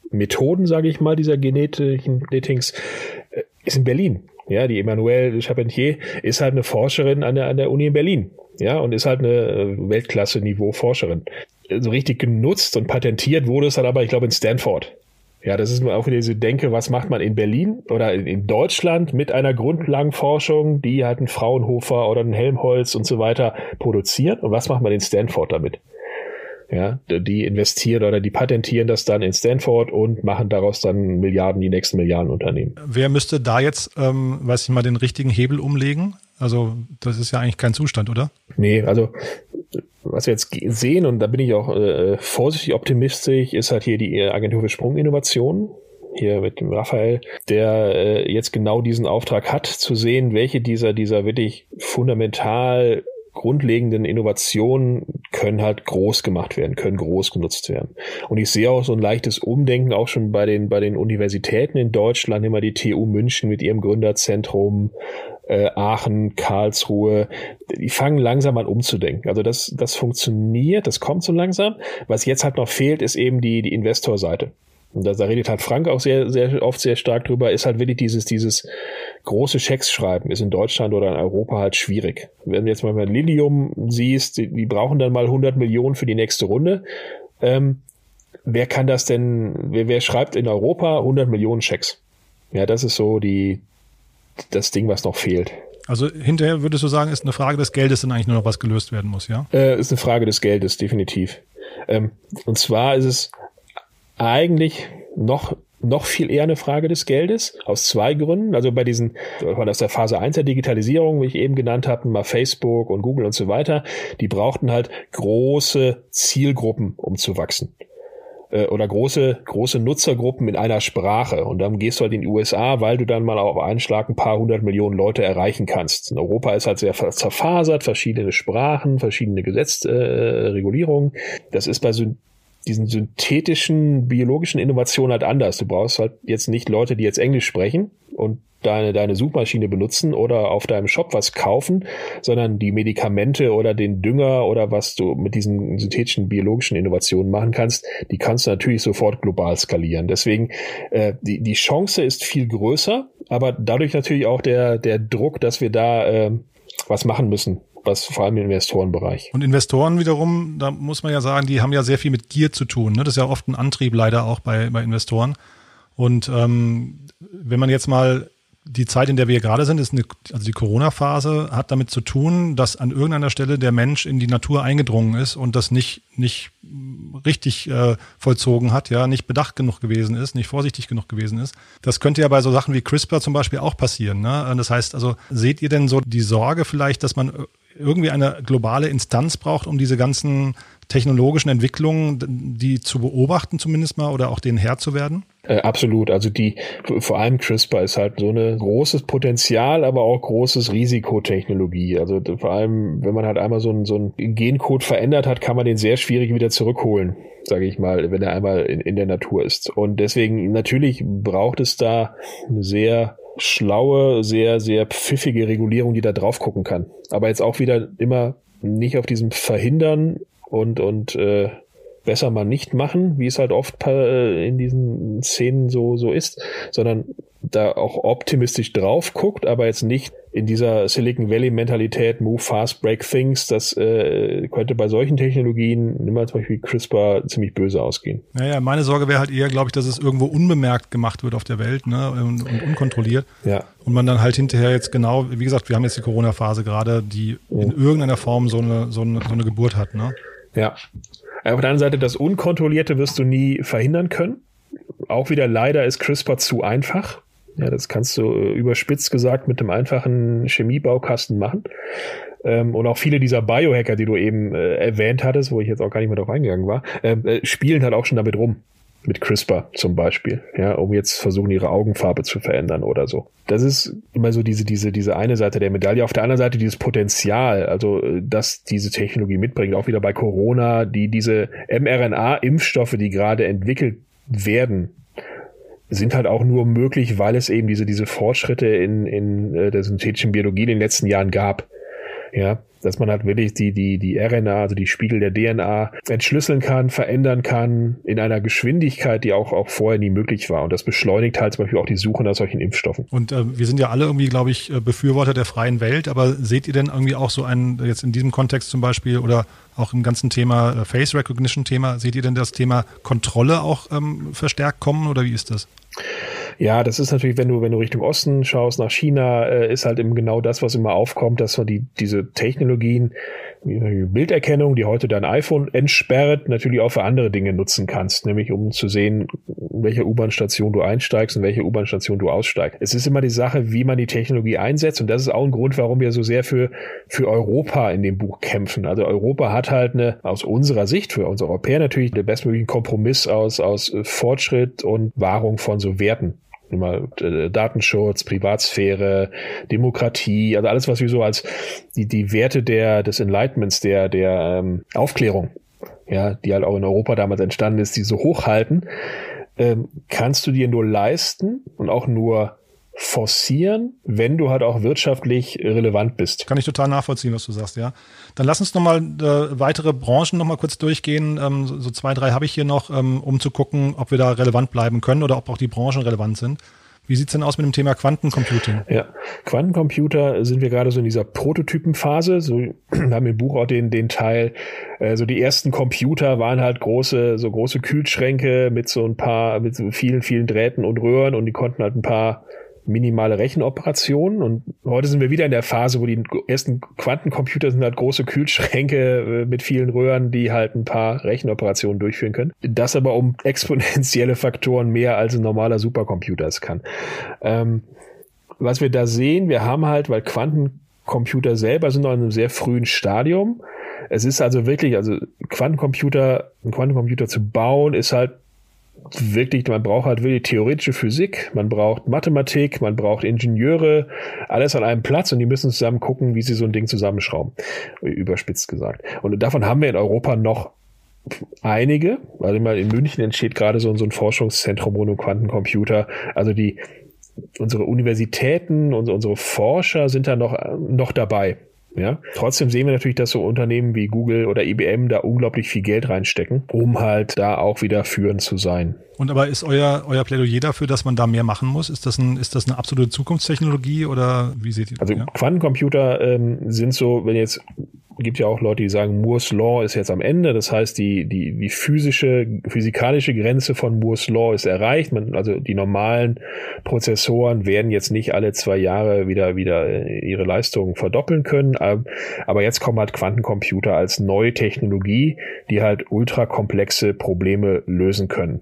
Methoden, sage ich mal, dieser genetischen Datings, äh, ist in Berlin. Ja, die Emmanuelle Charpentier ist halt eine Forscherin an der, an der Uni in Berlin. Ja, und ist halt eine äh, Weltklasse-Niveau-Forscherin. So richtig genutzt und patentiert wurde es dann aber, ich glaube, in Stanford. Ja, das ist auch wieder diese Denke, was macht man in Berlin oder in, Deutschland mit einer Grundlagenforschung, die halt ein Fraunhofer oder ein Helmholtz und so weiter produziert und was macht man in Stanford damit? Ja, die investieren oder die patentieren das dann in Stanford und machen daraus dann Milliarden, die nächsten Milliarden Unternehmen. Wer müsste da jetzt, ähm, weiß ich mal, den richtigen Hebel umlegen? Also das ist ja eigentlich kein Zustand, oder? Nee, also was wir jetzt sehen, und da bin ich auch äh, vorsichtig optimistisch, ist halt hier die Agentur für Sprunginnovation, hier mit dem Raphael, der äh, jetzt genau diesen Auftrag hat, zu sehen, welche dieser, dieser wirklich fundamental grundlegenden Innovationen können halt groß gemacht werden, können groß genutzt werden. Und ich sehe auch so ein leichtes Umdenken auch schon bei den, bei den Universitäten in Deutschland, immer die TU München mit ihrem Gründerzentrum, äh, Aachen, Karlsruhe, die fangen langsam an umzudenken. Also das, das funktioniert, das kommt so langsam. Was jetzt halt noch fehlt, ist eben die, die Investorseite und da, da redet halt Frank auch sehr, sehr oft sehr stark drüber, ist halt wirklich dieses, dieses große Schecks schreiben, ist in Deutschland oder in Europa halt schwierig. Wenn du jetzt mal Lilium siehst, die, die brauchen dann mal 100 Millionen für die nächste Runde. Ähm, wer kann das denn, wer, wer schreibt in Europa 100 Millionen Schecks? Ja, das ist so die, das Ding, was noch fehlt. Also hinterher würdest du sagen, ist eine Frage des Geldes dann eigentlich nur noch was gelöst werden muss, ja? Äh, ist eine Frage des Geldes, definitiv. Ähm, und zwar ist es eigentlich noch noch viel eher eine Frage des Geldes, aus zwei Gründen. Also bei diesen, aus der Phase 1 der Digitalisierung, wie ich eben genannt habe, mal Facebook und Google und so weiter, die brauchten halt große Zielgruppen, um zu wachsen. Äh, oder große, große Nutzergruppen in einer Sprache. Und dann gehst du halt in die USA, weil du dann mal auf einen Schlag ein paar hundert Millionen Leute erreichen kannst. In Europa ist halt sehr zerfasert, verschiedene Sprachen, verschiedene Gesetzregulierungen. Äh, das ist bei so diesen synthetischen biologischen Innovationen halt anders. Du brauchst halt jetzt nicht Leute, die jetzt Englisch sprechen und deine, deine Suchmaschine benutzen oder auf deinem Shop was kaufen, sondern die Medikamente oder den Dünger oder was du mit diesen synthetischen biologischen Innovationen machen kannst, die kannst du natürlich sofort global skalieren. Deswegen, äh, die, die Chance ist viel größer, aber dadurch natürlich auch der, der Druck, dass wir da äh, was machen müssen was vor allem im Investorenbereich. Und Investoren wiederum, da muss man ja sagen, die haben ja sehr viel mit Gier zu tun. Ne? Das ist ja oft ein Antrieb leider auch bei, bei Investoren. Und ähm, wenn man jetzt mal die Zeit, in der wir gerade sind, ist eine, also die Corona-Phase hat damit zu tun, dass an irgendeiner Stelle der Mensch in die Natur eingedrungen ist und das nicht, nicht richtig äh, vollzogen hat, ja, nicht bedacht genug gewesen ist, nicht vorsichtig genug gewesen ist. Das könnte ja bei so Sachen wie CRISPR zum Beispiel auch passieren. Ne? Das heißt also, seht ihr denn so die Sorge vielleicht, dass man irgendwie eine globale Instanz braucht, um diese ganzen technologischen Entwicklungen, die zu beobachten zumindest mal oder auch denen Herr zu werden? Äh, absolut. Also die, vor allem CRISPR ist halt so eine großes Potenzial, aber auch großes Risikotechnologie. Also vor allem, wenn man halt einmal so einen, so einen Gencode verändert hat, kann man den sehr schwierig wieder zurückholen, sage ich mal, wenn er einmal in, in der Natur ist. Und deswegen natürlich braucht es da eine sehr schlaue, sehr, sehr pfiffige Regulierung, die da drauf gucken kann. Aber jetzt auch wieder immer nicht auf diesem Verhindern und, und äh, besser mal nicht machen, wie es halt oft äh, in diesen Szenen so, so ist, sondern da auch optimistisch drauf guckt, aber jetzt nicht in dieser Silicon Valley Mentalität, move fast, break things, das äh, könnte bei solchen Technologien, nimm mal zum Beispiel CRISPR, ziemlich böse ausgehen. Naja, meine Sorge wäre halt eher, glaube ich, dass es irgendwo unbemerkt gemacht wird auf der Welt ne, und, und unkontrolliert. Ja. Und man dann halt hinterher jetzt genau, wie gesagt, wir haben jetzt die Corona-Phase gerade, die in irgendeiner Form so eine, so eine, so eine Geburt hat. Ne? Ja. Auf der anderen Seite, das Unkontrollierte wirst du nie verhindern können. Auch wieder leider ist CRISPR zu einfach. Ja, das kannst du äh, überspitzt gesagt mit einem einfachen Chemiebaukasten machen. Ähm, und auch viele dieser Biohacker, die du eben äh, erwähnt hattest, wo ich jetzt auch gar nicht mehr drauf eingegangen war, ähm, äh, spielen halt auch schon damit rum. Mit CRISPR zum Beispiel, ja, um jetzt versuchen, ihre Augenfarbe zu verändern oder so. Das ist immer so diese, diese, diese eine Seite der Medaille. Auf der anderen Seite dieses Potenzial, also, äh, dass diese Technologie mitbringt, auch wieder bei Corona, die, diese mRNA-Impfstoffe, die gerade entwickelt werden, sind halt auch nur möglich, weil es eben diese, diese Fortschritte in, in äh, der synthetischen Biologie in den letzten Jahren gab. Ja, dass man halt wirklich die, die, die RNA, also die Spiegel der DNA, entschlüsseln kann, verändern kann, in einer Geschwindigkeit, die auch, auch vorher nie möglich war. Und das beschleunigt halt zum Beispiel auch die Suche nach solchen Impfstoffen. Und äh, wir sind ja alle irgendwie, glaube ich, äh, Befürworter der freien Welt, aber seht ihr denn irgendwie auch so einen, jetzt in diesem Kontext zum Beispiel oder auch im ganzen Thema äh, Face Recognition Thema, seht ihr denn das Thema Kontrolle auch ähm, verstärkt kommen oder wie ist das? Ja, das ist natürlich, wenn du, wenn du Richtung Osten schaust, nach China, äh, ist halt eben genau das, was immer aufkommt, dass man die, diese Technologien, wie Bilderkennung, die heute dein iPhone entsperrt, natürlich auch für andere Dinge nutzen kannst, nämlich um zu sehen, in welcher U-Bahn-Station du einsteigst und welche U-Bahn-Station du aussteigst. Es ist immer die Sache, wie man die Technologie einsetzt und das ist auch ein Grund, warum wir so sehr für, für Europa in dem Buch kämpfen. Also Europa hat halt eine, aus unserer Sicht, für uns Europäer natürlich, den bestmöglichen Kompromiss aus, aus Fortschritt und Wahrung von so Werten immer äh, Datenschutz, Privatsphäre, Demokratie, also alles, was wir so als die, die Werte der, des Enlightenments, der, der ähm, Aufklärung, ja, die halt auch in Europa damals entstanden ist, die so hochhalten, ähm, kannst du dir nur leisten und auch nur forcieren, wenn du halt auch wirtschaftlich relevant bist. Kann ich total nachvollziehen, was du sagst, ja. Dann lass uns nochmal äh, weitere Branchen nochmal kurz durchgehen. Ähm, so, so, zwei, drei habe ich hier noch, ähm, um zu gucken, ob wir da relevant bleiben können oder ob auch die Branchen relevant sind. Wie sieht's denn aus mit dem Thema Quantencomputing? Ja, Quantencomputer sind wir gerade so in dieser Prototypenphase. So, wir haben im Buch auch den, den Teil, äh, so die ersten Computer waren halt große, so große Kühlschränke mit so ein paar, mit so vielen, vielen Drähten und Röhren und die konnten halt ein paar minimale Rechenoperationen. Und heute sind wir wieder in der Phase, wo die ersten Quantencomputer sind halt große Kühlschränke äh, mit vielen Röhren, die halt ein paar Rechenoperationen durchführen können. Das aber um exponentielle Faktoren mehr als ein normaler Supercomputer es kann. Ähm, was wir da sehen, wir haben halt, weil Quantencomputer selber sind noch in einem sehr frühen Stadium. Es ist also wirklich, also Quantencomputer, einen Quantencomputer zu bauen, ist halt wirklich, man braucht halt wirklich theoretische Physik, man braucht Mathematik, man braucht Ingenieure, alles an einem Platz und die müssen zusammen gucken, wie sie so ein Ding zusammenschrauben, überspitzt gesagt. Und davon haben wir in Europa noch einige, also mal in München entsteht gerade so, so ein Forschungszentrum rund um Quantencomputer, also die unsere Universitäten, unsere, unsere Forscher sind da noch, noch dabei. Ja, trotzdem sehen wir natürlich, dass so Unternehmen wie Google oder IBM da unglaublich viel Geld reinstecken, um halt da auch wieder führend zu sein. Und aber ist euer, euer Plädoyer dafür, dass man da mehr machen muss? Ist das, ein, ist das eine absolute Zukunftstechnologie oder wie seht ihr das? Also ja? Quantencomputer ähm, sind so, wenn jetzt gibt ja auch Leute, die sagen, Moore's Law ist jetzt am Ende. Das heißt, die, die, die physische, physikalische Grenze von Moore's Law ist erreicht. Man, also die normalen Prozessoren werden jetzt nicht alle zwei Jahre wieder, wieder äh, ihre Leistungen verdoppeln können. Aber jetzt kommen halt Quantencomputer als neue Technologie, die halt ultrakomplexe Probleme lösen können.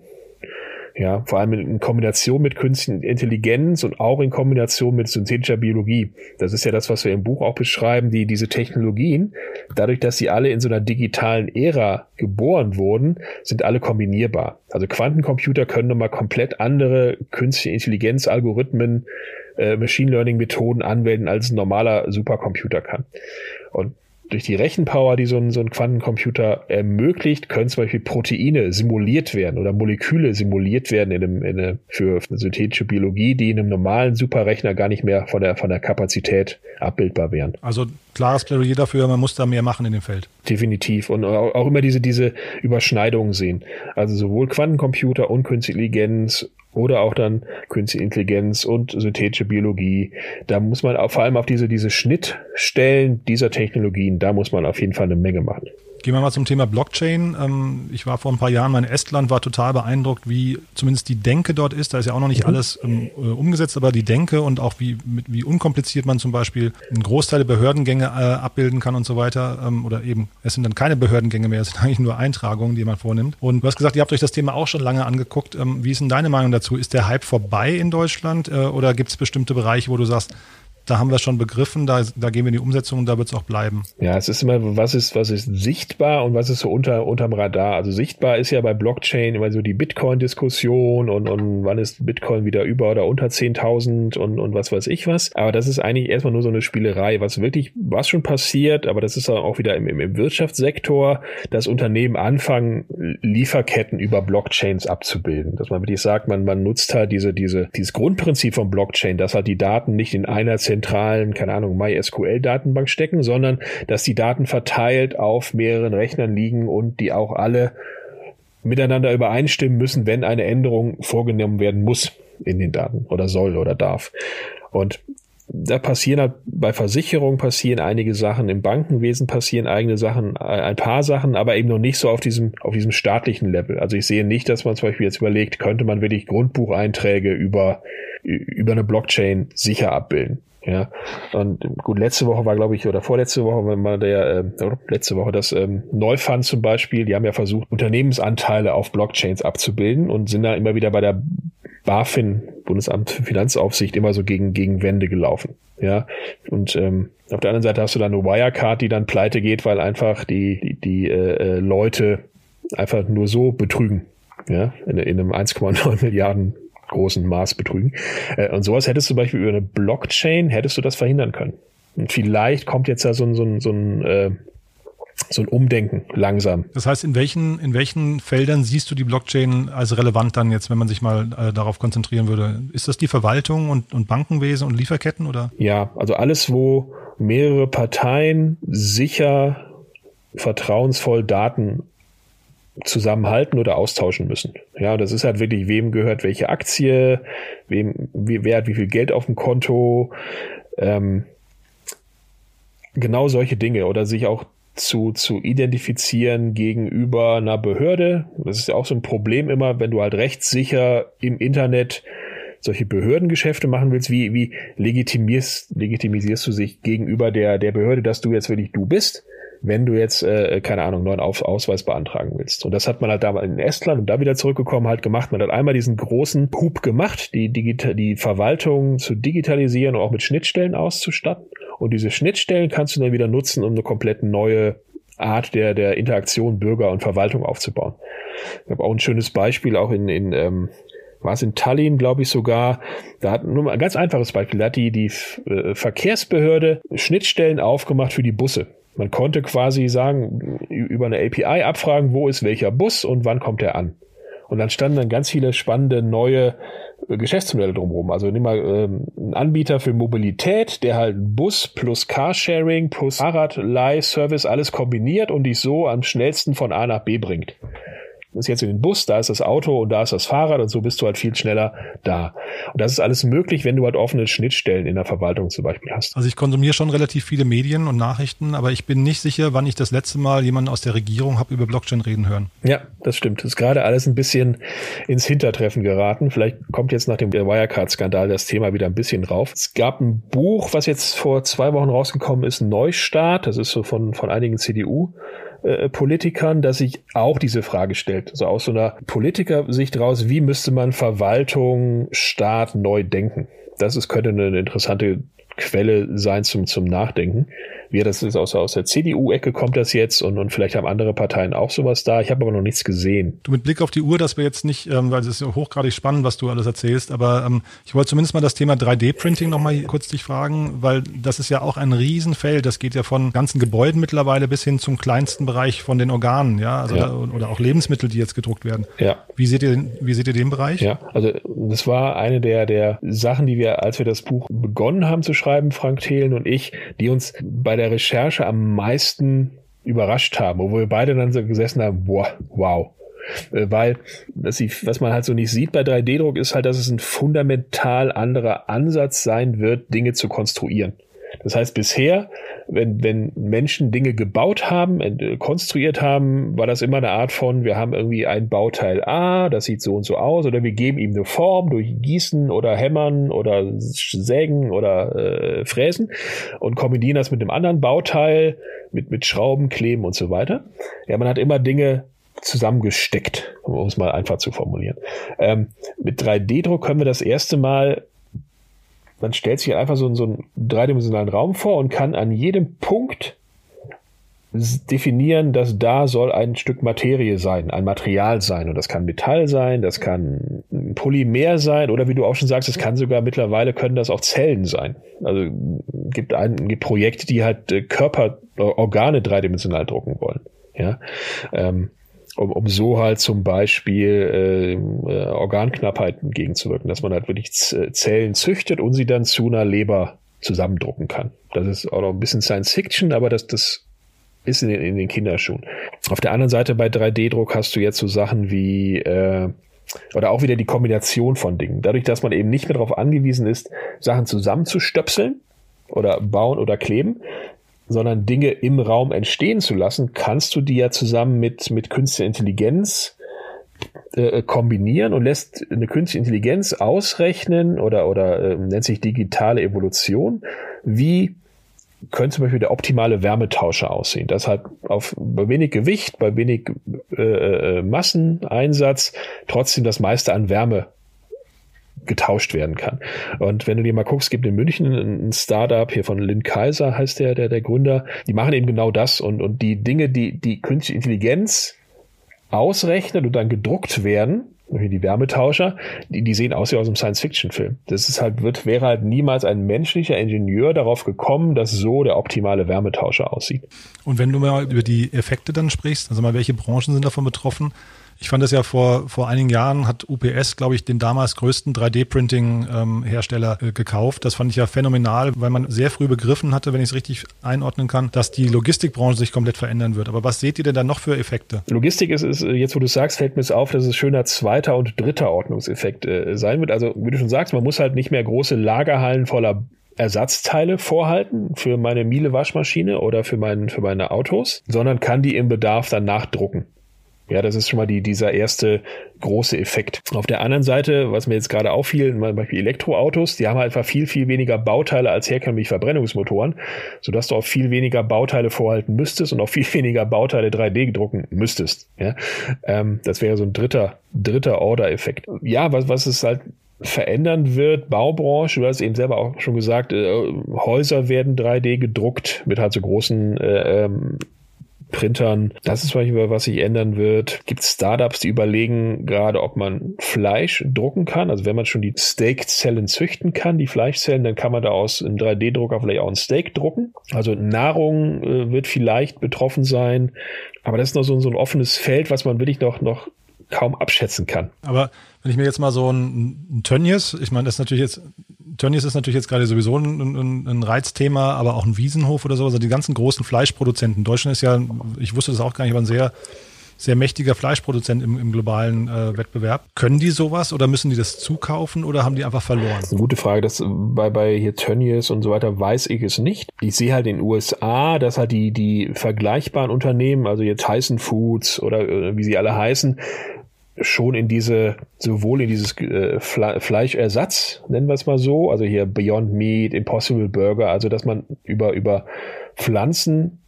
Ja, vor allem in Kombination mit künstlicher Intelligenz und auch in Kombination mit synthetischer Biologie. Das ist ja das, was wir im Buch auch beschreiben, die, diese Technologien, dadurch, dass sie alle in so einer digitalen Ära geboren wurden, sind alle kombinierbar. Also Quantencomputer können nochmal komplett andere künstliche Intelligenz, Algorithmen, äh, Machine Learning Methoden anwenden, als ein normaler Supercomputer kann. Und durch die Rechenpower, die so ein, so ein Quantencomputer ermöglicht, können zum Beispiel Proteine simuliert werden oder Moleküle simuliert werden in einem, in eine, für eine synthetische Biologie, die in einem normalen Superrechner gar nicht mehr von der, von der Kapazität abbildbar wären. Also klares Plädoyer dafür, man muss da mehr machen in dem Feld. Definitiv. Und auch, immer diese, diese Überschneidungen sehen. Also sowohl Quantencomputer und Künstliche Intelligenz oder auch dann Künstliche Intelligenz und synthetische Biologie. Da muss man vor allem auf diese, diese Schnittstellen dieser Technologien, da muss man auf jeden Fall eine Menge machen. Gehen wir mal zum Thema Blockchain. Ähm, ich war vor ein paar Jahren mal in Estland, war total beeindruckt, wie zumindest die Denke dort ist. Da ist ja auch noch nicht mhm. alles ähm, äh, umgesetzt, aber die Denke und auch wie, wie unkompliziert man zum Beispiel einen Großteil der Behördengänge äh, abbilden kann und so weiter. Ähm, oder eben, es sind dann keine Behördengänge mehr, es sind eigentlich nur Eintragungen, die man vornimmt. Und du hast gesagt, ihr habt euch das Thema auch schon lange angeguckt. Wie ist denn deine Meinung dazu? Ist der Hype vorbei in Deutschland äh, oder gibt es bestimmte Bereiche, wo du sagst, da haben wir schon begriffen, da, da gehen wir in die Umsetzung und da wird es auch bleiben. Ja, es ist immer, was ist, was ist sichtbar und was ist so unter, unterm Radar. Also sichtbar ist ja bei Blockchain immer so die Bitcoin-Diskussion und, und wann ist Bitcoin wieder über oder unter 10.000 und, und was weiß ich was. Aber das ist eigentlich erstmal nur so eine Spielerei, was wirklich, was schon passiert, aber das ist auch wieder im, im, im Wirtschaftssektor, dass Unternehmen anfangen, Lieferketten über Blockchains abzubilden. Dass man wirklich sagt, man, man nutzt halt diese, diese, dieses Grundprinzip von Blockchain, dass halt die Daten nicht in einer Zentrum zentralen, keine Ahnung, MySQL-Datenbank stecken, sondern dass die Daten verteilt auf mehreren Rechnern liegen und die auch alle miteinander übereinstimmen müssen, wenn eine Änderung vorgenommen werden muss in den Daten oder soll oder darf. Und da passieren halt, bei Versicherungen passieren einige Sachen, im Bankenwesen passieren eigene Sachen, ein paar Sachen, aber eben noch nicht so auf diesem, auf diesem staatlichen Level. Also ich sehe nicht, dass man zum Beispiel jetzt überlegt, könnte man wirklich Grundbucheinträge über, über eine Blockchain sicher abbilden. Ja, und gut, letzte Woche war, glaube ich, oder vorletzte Woche war mal der, äh, letzte Woche das ähm, Neufund zum Beispiel, die haben ja versucht, Unternehmensanteile auf Blockchains abzubilden und sind da immer wieder bei der BaFin, Bundesamt für Finanzaufsicht, immer so gegen, gegen Wände gelaufen. Ja, und ähm, auf der anderen Seite hast du dann eine Wirecard, die dann pleite geht, weil einfach die, die, die äh, äh Leute einfach nur so betrügen. Ja, in, in einem 1,9 Milliarden großen Maß betrügen. Äh, und sowas hättest du zum Beispiel über eine Blockchain, hättest du das verhindern können. Und vielleicht kommt jetzt da so ein, so ein, so ein, äh, so ein Umdenken langsam. Das heißt, in welchen, in welchen Feldern siehst du die Blockchain als relevant dann jetzt, wenn man sich mal äh, darauf konzentrieren würde? Ist das die Verwaltung und, und Bankenwesen und Lieferketten oder? Ja, also alles, wo mehrere Parteien sicher vertrauensvoll Daten zusammenhalten oder austauschen müssen. Ja, das ist halt wirklich, wem gehört welche Aktie, wem, wer hat wie viel Geld auf dem Konto, ähm, genau solche Dinge oder sich auch zu, zu identifizieren gegenüber einer Behörde. Das ist ja auch so ein Problem immer, wenn du halt rechtssicher im Internet solche Behördengeschäfte machen willst, wie, wie legitimierst, legitimisierst du sich gegenüber der, der Behörde, dass du jetzt wirklich du bist? Wenn du jetzt, äh, keine Ahnung, neuen Auf Ausweis beantragen willst. Und das hat man halt damals in Estland und da wieder zurückgekommen halt gemacht. Man hat einmal diesen großen Hub gemacht, die, Digita die Verwaltung zu digitalisieren und auch mit Schnittstellen auszustatten. Und diese Schnittstellen kannst du dann wieder nutzen, um eine komplett neue Art der, der Interaktion Bürger und Verwaltung aufzubauen. Ich habe auch ein schönes Beispiel auch in, in ähm, war es in Tallinn, glaube ich sogar. Da hat nur mal ein ganz einfaches Beispiel. Da hat die, die äh, Verkehrsbehörde Schnittstellen aufgemacht für die Busse. Man konnte quasi sagen, über eine API abfragen, wo ist welcher Bus und wann kommt er an. Und dann standen dann ganz viele spannende neue äh, Geschäftsmodelle drumherum. Also nimm mal ähm, einen Anbieter für Mobilität, der halt Bus plus Carsharing plus Fahrradleih-Service alles kombiniert und dich so am schnellsten von A nach B bringt ist jetzt in den Bus, da ist das Auto und da ist das Fahrrad und so bist du halt viel schneller da. Und das ist alles möglich, wenn du halt offene Schnittstellen in der Verwaltung zum Beispiel hast. Also ich konsumiere schon relativ viele Medien und Nachrichten, aber ich bin nicht sicher, wann ich das letzte Mal jemanden aus der Regierung habe über Blockchain reden hören. Ja, das stimmt. Das ist gerade alles ein bisschen ins Hintertreffen geraten. Vielleicht kommt jetzt nach dem Wirecard-Skandal das Thema wieder ein bisschen rauf. Es gab ein Buch, was jetzt vor zwei Wochen rausgekommen ist, Neustart. Das ist so von, von einigen CDU äh, Politikern, dass sich auch diese Frage stellt. Also aus so einer Politikersicht raus, wie müsste man Verwaltung, Staat neu denken? Das ist, könnte eine interessante Quelle sein zum, zum Nachdenken. Wie das ist aus, aus der CDU-Ecke kommt das jetzt und, und vielleicht haben andere Parteien auch sowas da. Ich habe aber noch nichts gesehen. Du mit Blick auf die Uhr, dass wir jetzt nicht, ähm, weil es ist ja hochgradig spannend, was du alles erzählst, aber ähm, ich wollte zumindest mal das Thema 3D-Printing nochmal kurz dich fragen, weil das ist ja auch ein Riesenfeld. Das geht ja von ganzen Gebäuden mittlerweile bis hin zum kleinsten Bereich von den Organen, ja, also ja. oder auch Lebensmittel, die jetzt gedruckt werden. Ja. Wie seht ihr, wie seht ihr den Bereich? Ja, also das war eine der, der Sachen, die wir, als wir das Buch begonnen haben zu schreiben, Frank Thelen und ich, die uns bei der Recherche am meisten überrascht haben, wo wir beide dann so gesessen haben, boah, wow. Äh, weil, sie, was man halt so nicht sieht bei 3D-Druck, ist halt, dass es ein fundamental anderer Ansatz sein wird, Dinge zu konstruieren. Das heißt, bisher, wenn, wenn Menschen Dinge gebaut haben, äh, konstruiert haben, war das immer eine Art von, wir haben irgendwie ein Bauteil A, das sieht so und so aus, oder wir geben ihm eine Form durch Gießen oder Hämmern oder Sägen oder äh, Fräsen und kombinieren das mit einem anderen Bauteil, mit, mit Schrauben, Kleben und so weiter. Ja, man hat immer Dinge zusammengesteckt, um es mal einfach zu formulieren. Ähm, mit 3D-Druck können wir das erste Mal man stellt sich einfach so, so einen dreidimensionalen Raum vor und kann an jedem Punkt definieren, dass da soll ein Stück Materie sein, ein Material sein. Und das kann Metall sein, das kann Polymer sein oder wie du auch schon sagst, es kann sogar mittlerweile können das auch Zellen sein. Also gibt ein gibt Projekte, die halt äh, Körper, Organe dreidimensional drucken wollen. Ja, ähm, um, um so halt zum Beispiel äh, äh, Organknappheiten entgegenzuwirken, dass man halt wirklich Zellen züchtet und sie dann zu einer Leber zusammendrucken kann. Das ist auch noch ein bisschen Science Fiction, aber das, das ist in den, in den Kinderschuhen. Auf der anderen Seite bei 3D-Druck hast du jetzt so Sachen wie äh, oder auch wieder die Kombination von Dingen. Dadurch, dass man eben nicht mehr darauf angewiesen ist, Sachen zusammenzustöpseln oder bauen oder kleben, sondern Dinge im Raum entstehen zu lassen, kannst du die ja zusammen mit, mit künstlicher Intelligenz äh, kombinieren und lässt eine künstliche Intelligenz ausrechnen oder, oder äh, nennt sich digitale Evolution, wie könnte zum Beispiel der optimale Wärmetauscher aussehen. Das halt auf, bei wenig Gewicht, bei wenig äh, äh Masseneinsatz trotzdem das meiste an Wärme getauscht werden kann. Und wenn du dir mal guckst, gibt in München ein Startup hier von Lynn Kaiser heißt der, der, der Gründer, die machen eben genau das und, und die Dinge, die, die künstliche Intelligenz ausrechnet und dann gedruckt werden, wie die Wärmetauscher, die, die sehen aus wie aus einem Science-Fiction-Film. Das ist halt, wird, wäre halt niemals ein menschlicher Ingenieur darauf gekommen, dass so der optimale Wärmetauscher aussieht. Und wenn du mal über die Effekte dann sprichst, also mal welche Branchen sind davon betroffen? Ich fand das ja vor, vor einigen Jahren hat UPS, glaube ich, den damals größten 3D-Printing-Hersteller ähm, äh, gekauft. Das fand ich ja phänomenal, weil man sehr früh begriffen hatte, wenn ich es richtig einordnen kann, dass die Logistikbranche sich komplett verändern wird. Aber was seht ihr denn da noch für Effekte? Logistik ist, ist jetzt, wo du sagst, fällt mir es auf, dass es schöner zweiter und dritter Ordnungseffekt äh, sein wird. Also, wie du schon sagst, man muss halt nicht mehr große Lagerhallen voller Ersatzteile vorhalten für meine Miele-Waschmaschine oder für, mein, für meine Autos, sondern kann die im Bedarf dann nachdrucken. Ja, das ist schon mal die, dieser erste große Effekt. Auf der anderen Seite, was mir jetzt gerade auffiel, zum Beispiel Elektroautos, die haben halt einfach viel, viel weniger Bauteile als herkömmliche Verbrennungsmotoren, sodass du auch viel weniger Bauteile vorhalten müsstest und auch viel weniger Bauteile 3D drucken müsstest. Ja, ähm, das wäre so ein dritter, dritter Order-Effekt. Ja, was, was es halt verändern wird, Baubranche, du hast eben selber auch schon gesagt, äh, Häuser werden 3D gedruckt mit halt so großen äh, ähm, Printern. Das ist beispielsweise, was sich ändern wird. Gibt Startups, die überlegen gerade, ob man Fleisch drucken kann. Also wenn man schon die Steakzellen züchten kann, die Fleischzellen, dann kann man da aus einem 3D-Drucker vielleicht auch ein Steak drucken. Also Nahrung äh, wird vielleicht betroffen sein. Aber das ist noch so, so ein offenes Feld, was man wirklich noch, noch kaum abschätzen kann. Aber wenn ich mir jetzt mal so ein, ein Tönnies, ich meine, das ist natürlich jetzt, Tönnies ist natürlich jetzt gerade sowieso ein, ein, ein, Reizthema, aber auch ein Wiesenhof oder so, also die ganzen großen Fleischproduzenten. Deutschland ist ja, ich wusste das auch gar nicht, aber ein sehr, sehr mächtiger Fleischproduzent im, im globalen äh, Wettbewerb. Können die sowas oder müssen die das zukaufen oder haben die einfach verloren? Das ist eine gute Frage. Das bei, bei hier Tönnies und so weiter weiß ich es nicht. Ich sehe halt in den USA, dass halt die, die vergleichbaren Unternehmen, also jetzt Tyson Foods oder äh, wie sie alle heißen, schon in diese, sowohl in dieses äh, Fle Fleischersatz, nennen wir es mal so, also hier Beyond Meat, Impossible Burger, also dass man über, über Pflanzen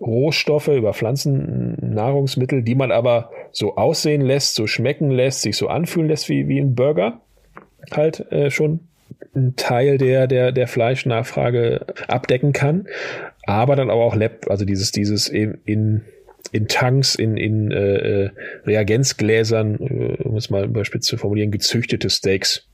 Rohstoffe, über Pflanzennahrungsmittel, die man aber so aussehen lässt, so schmecken lässt, sich so anfühlen lässt wie, wie ein Burger, halt äh, schon ein Teil der, der, der Fleischnachfrage abdecken kann. Aber dann aber auch Lab, also dieses, dieses in, in in Tanks, in, in äh, äh, Reagenzgläsern, äh, um es mal überspitzt zu formulieren, gezüchtete Steaks.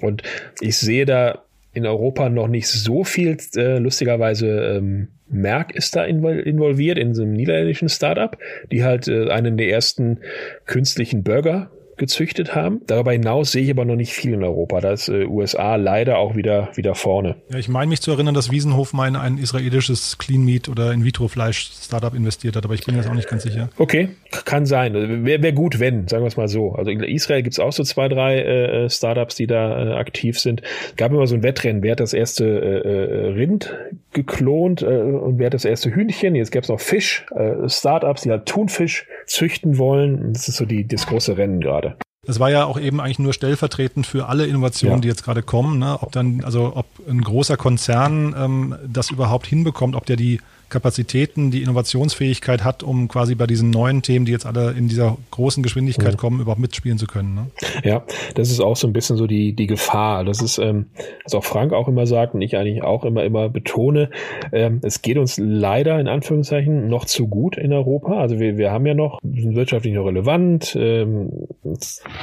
Und ich sehe da in Europa noch nicht so viel, äh, lustigerweise ähm, Merck ist da involviert in so einem niederländischen Startup, die halt äh, einen der ersten künstlichen Burger gezüchtet haben. Darüber hinaus sehe ich aber noch nicht viel in Europa. Da ist äh, USA leider auch wieder, wieder vorne. Ja, ich meine mich zu erinnern, dass Wiesenhof mal in ein israelisches Clean Meat oder In-vitro-Fleisch-Startup investiert hat, aber ich bin jetzt auch nicht ganz sicher. Okay, kann sein. Wäre wär gut, wenn, sagen wir es mal so. Also in Israel gibt es auch so zwei, drei äh, äh, Startups, die da äh, aktiv sind. Gab immer so ein Wettrennen, wer hat das erste äh, äh Rind geklont äh, und wer hat das erste Hühnchen. Jetzt gäbe es noch Fisch, äh, Startups, die halt Thunfisch züchten wollen. Das ist so die, das große Rennen gerade. Das war ja auch eben eigentlich nur stellvertretend für alle Innovationen, ja. die jetzt gerade kommen. Ne? Ob dann, also ob ein großer Konzern ähm, das überhaupt hinbekommt, ob der die Kapazitäten, die Innovationsfähigkeit hat, um quasi bei diesen neuen Themen, die jetzt alle in dieser großen Geschwindigkeit mhm. kommen, überhaupt mitspielen zu können. Ne? Ja, das ist auch so ein bisschen so die, die Gefahr. Das ist, ähm, was auch Frank auch immer sagt und ich eigentlich auch immer, immer betone, ähm, es geht uns leider in Anführungszeichen noch zu gut in Europa. Also wir, wir haben ja noch, sind wirtschaftlich noch relevant, ähm,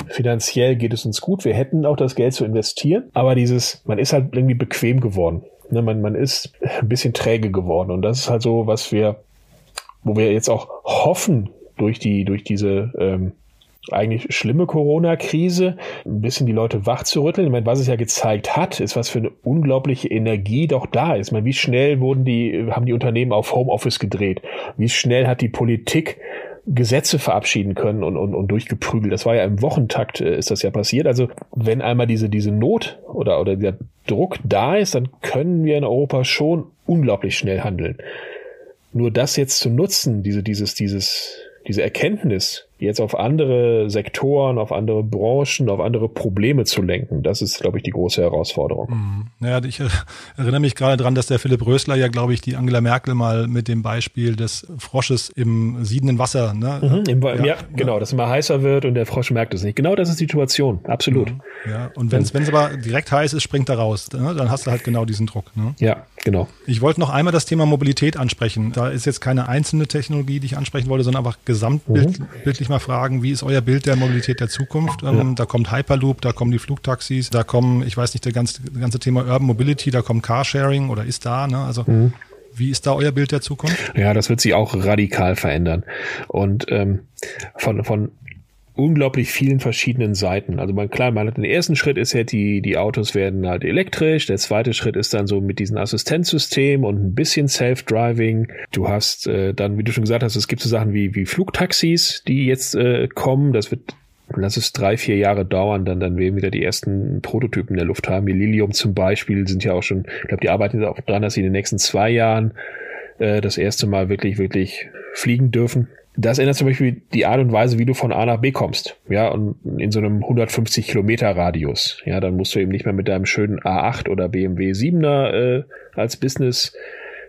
finanziell geht es uns gut, wir hätten auch das Geld zu investieren, aber dieses, man ist halt irgendwie bequem geworden. Ne, man, man ist ein bisschen träge geworden. Und das ist halt so, was wir, wo wir jetzt auch hoffen, durch die, durch diese ähm, eigentlich schlimme Corona-Krise, ein bisschen die Leute wach zu rütteln. Ich meine, was es ja gezeigt hat, ist, was für eine unglaubliche Energie doch da ist. Ich meine, wie schnell wurden die, haben die Unternehmen auf Homeoffice gedreht? Wie schnell hat die Politik Gesetze verabschieden können und, und, und durchgeprügelt. Das war ja im Wochentakt äh, ist das ja passiert. Also wenn einmal diese, diese Not oder, oder der Druck da ist, dann können wir in Europa schon unglaublich schnell handeln. Nur das jetzt zu nutzen, diese, dieses, dieses, diese Erkenntnis, jetzt auf andere Sektoren, auf andere Branchen, auf andere Probleme zu lenken. Das ist, glaube ich, die große Herausforderung. Mhm. Naja, ich erinnere mich gerade dran, dass der Philipp Rösler ja, glaube ich, die Angela Merkel mal mit dem Beispiel des Frosches im siedenden Wasser. Ne? Mhm, ja, ja, genau, dass es immer heißer wird und der Frosch merkt es nicht. Genau das ist die Situation, absolut. Mhm, ja, und wenn es aber direkt heiß ist, springt er raus. Ne? Dann hast du halt genau diesen Druck. Ne? Ja, genau. Ich wollte noch einmal das Thema Mobilität ansprechen. Da ist jetzt keine einzelne Technologie, die ich ansprechen wollte, sondern einfach gesamtbildlich mhm mal fragen, wie ist euer Bild der Mobilität der Zukunft? Ähm, ja. Da kommt Hyperloop, da kommen die Flugtaxis, da kommen, ich weiß nicht, der ganze, ganze Thema Urban Mobility, da kommt Carsharing oder ist da, ne? Also mhm. Wie ist da euer Bild der Zukunft? Ja, das wird sich auch radikal verändern. Und ähm, von, von unglaublich vielen verschiedenen Seiten. Also man, klar, man hat den ersten Schritt ist ja, die, die Autos werden halt elektrisch. Der zweite Schritt ist dann so mit diesem Assistenzsystem und ein bisschen Self-Driving. Du hast äh, dann, wie du schon gesagt hast, es gibt so Sachen wie, wie Flugtaxis, die jetzt äh, kommen. Das wird lass es drei, vier Jahre dauern, dann, dann werden wieder die ersten Prototypen in der Luft haben. Wie Lilium zum Beispiel sind ja auch schon, ich glaube, die arbeiten auch dran, dass sie in den nächsten zwei Jahren äh, das erste Mal wirklich, wirklich fliegen dürfen. Das ändert zum Beispiel die Art und Weise, wie du von A nach B kommst. Ja, und in so einem 150 Kilometer Radius. Ja, dann musst du eben nicht mehr mit deinem schönen A8 oder BMW 7er äh, als Business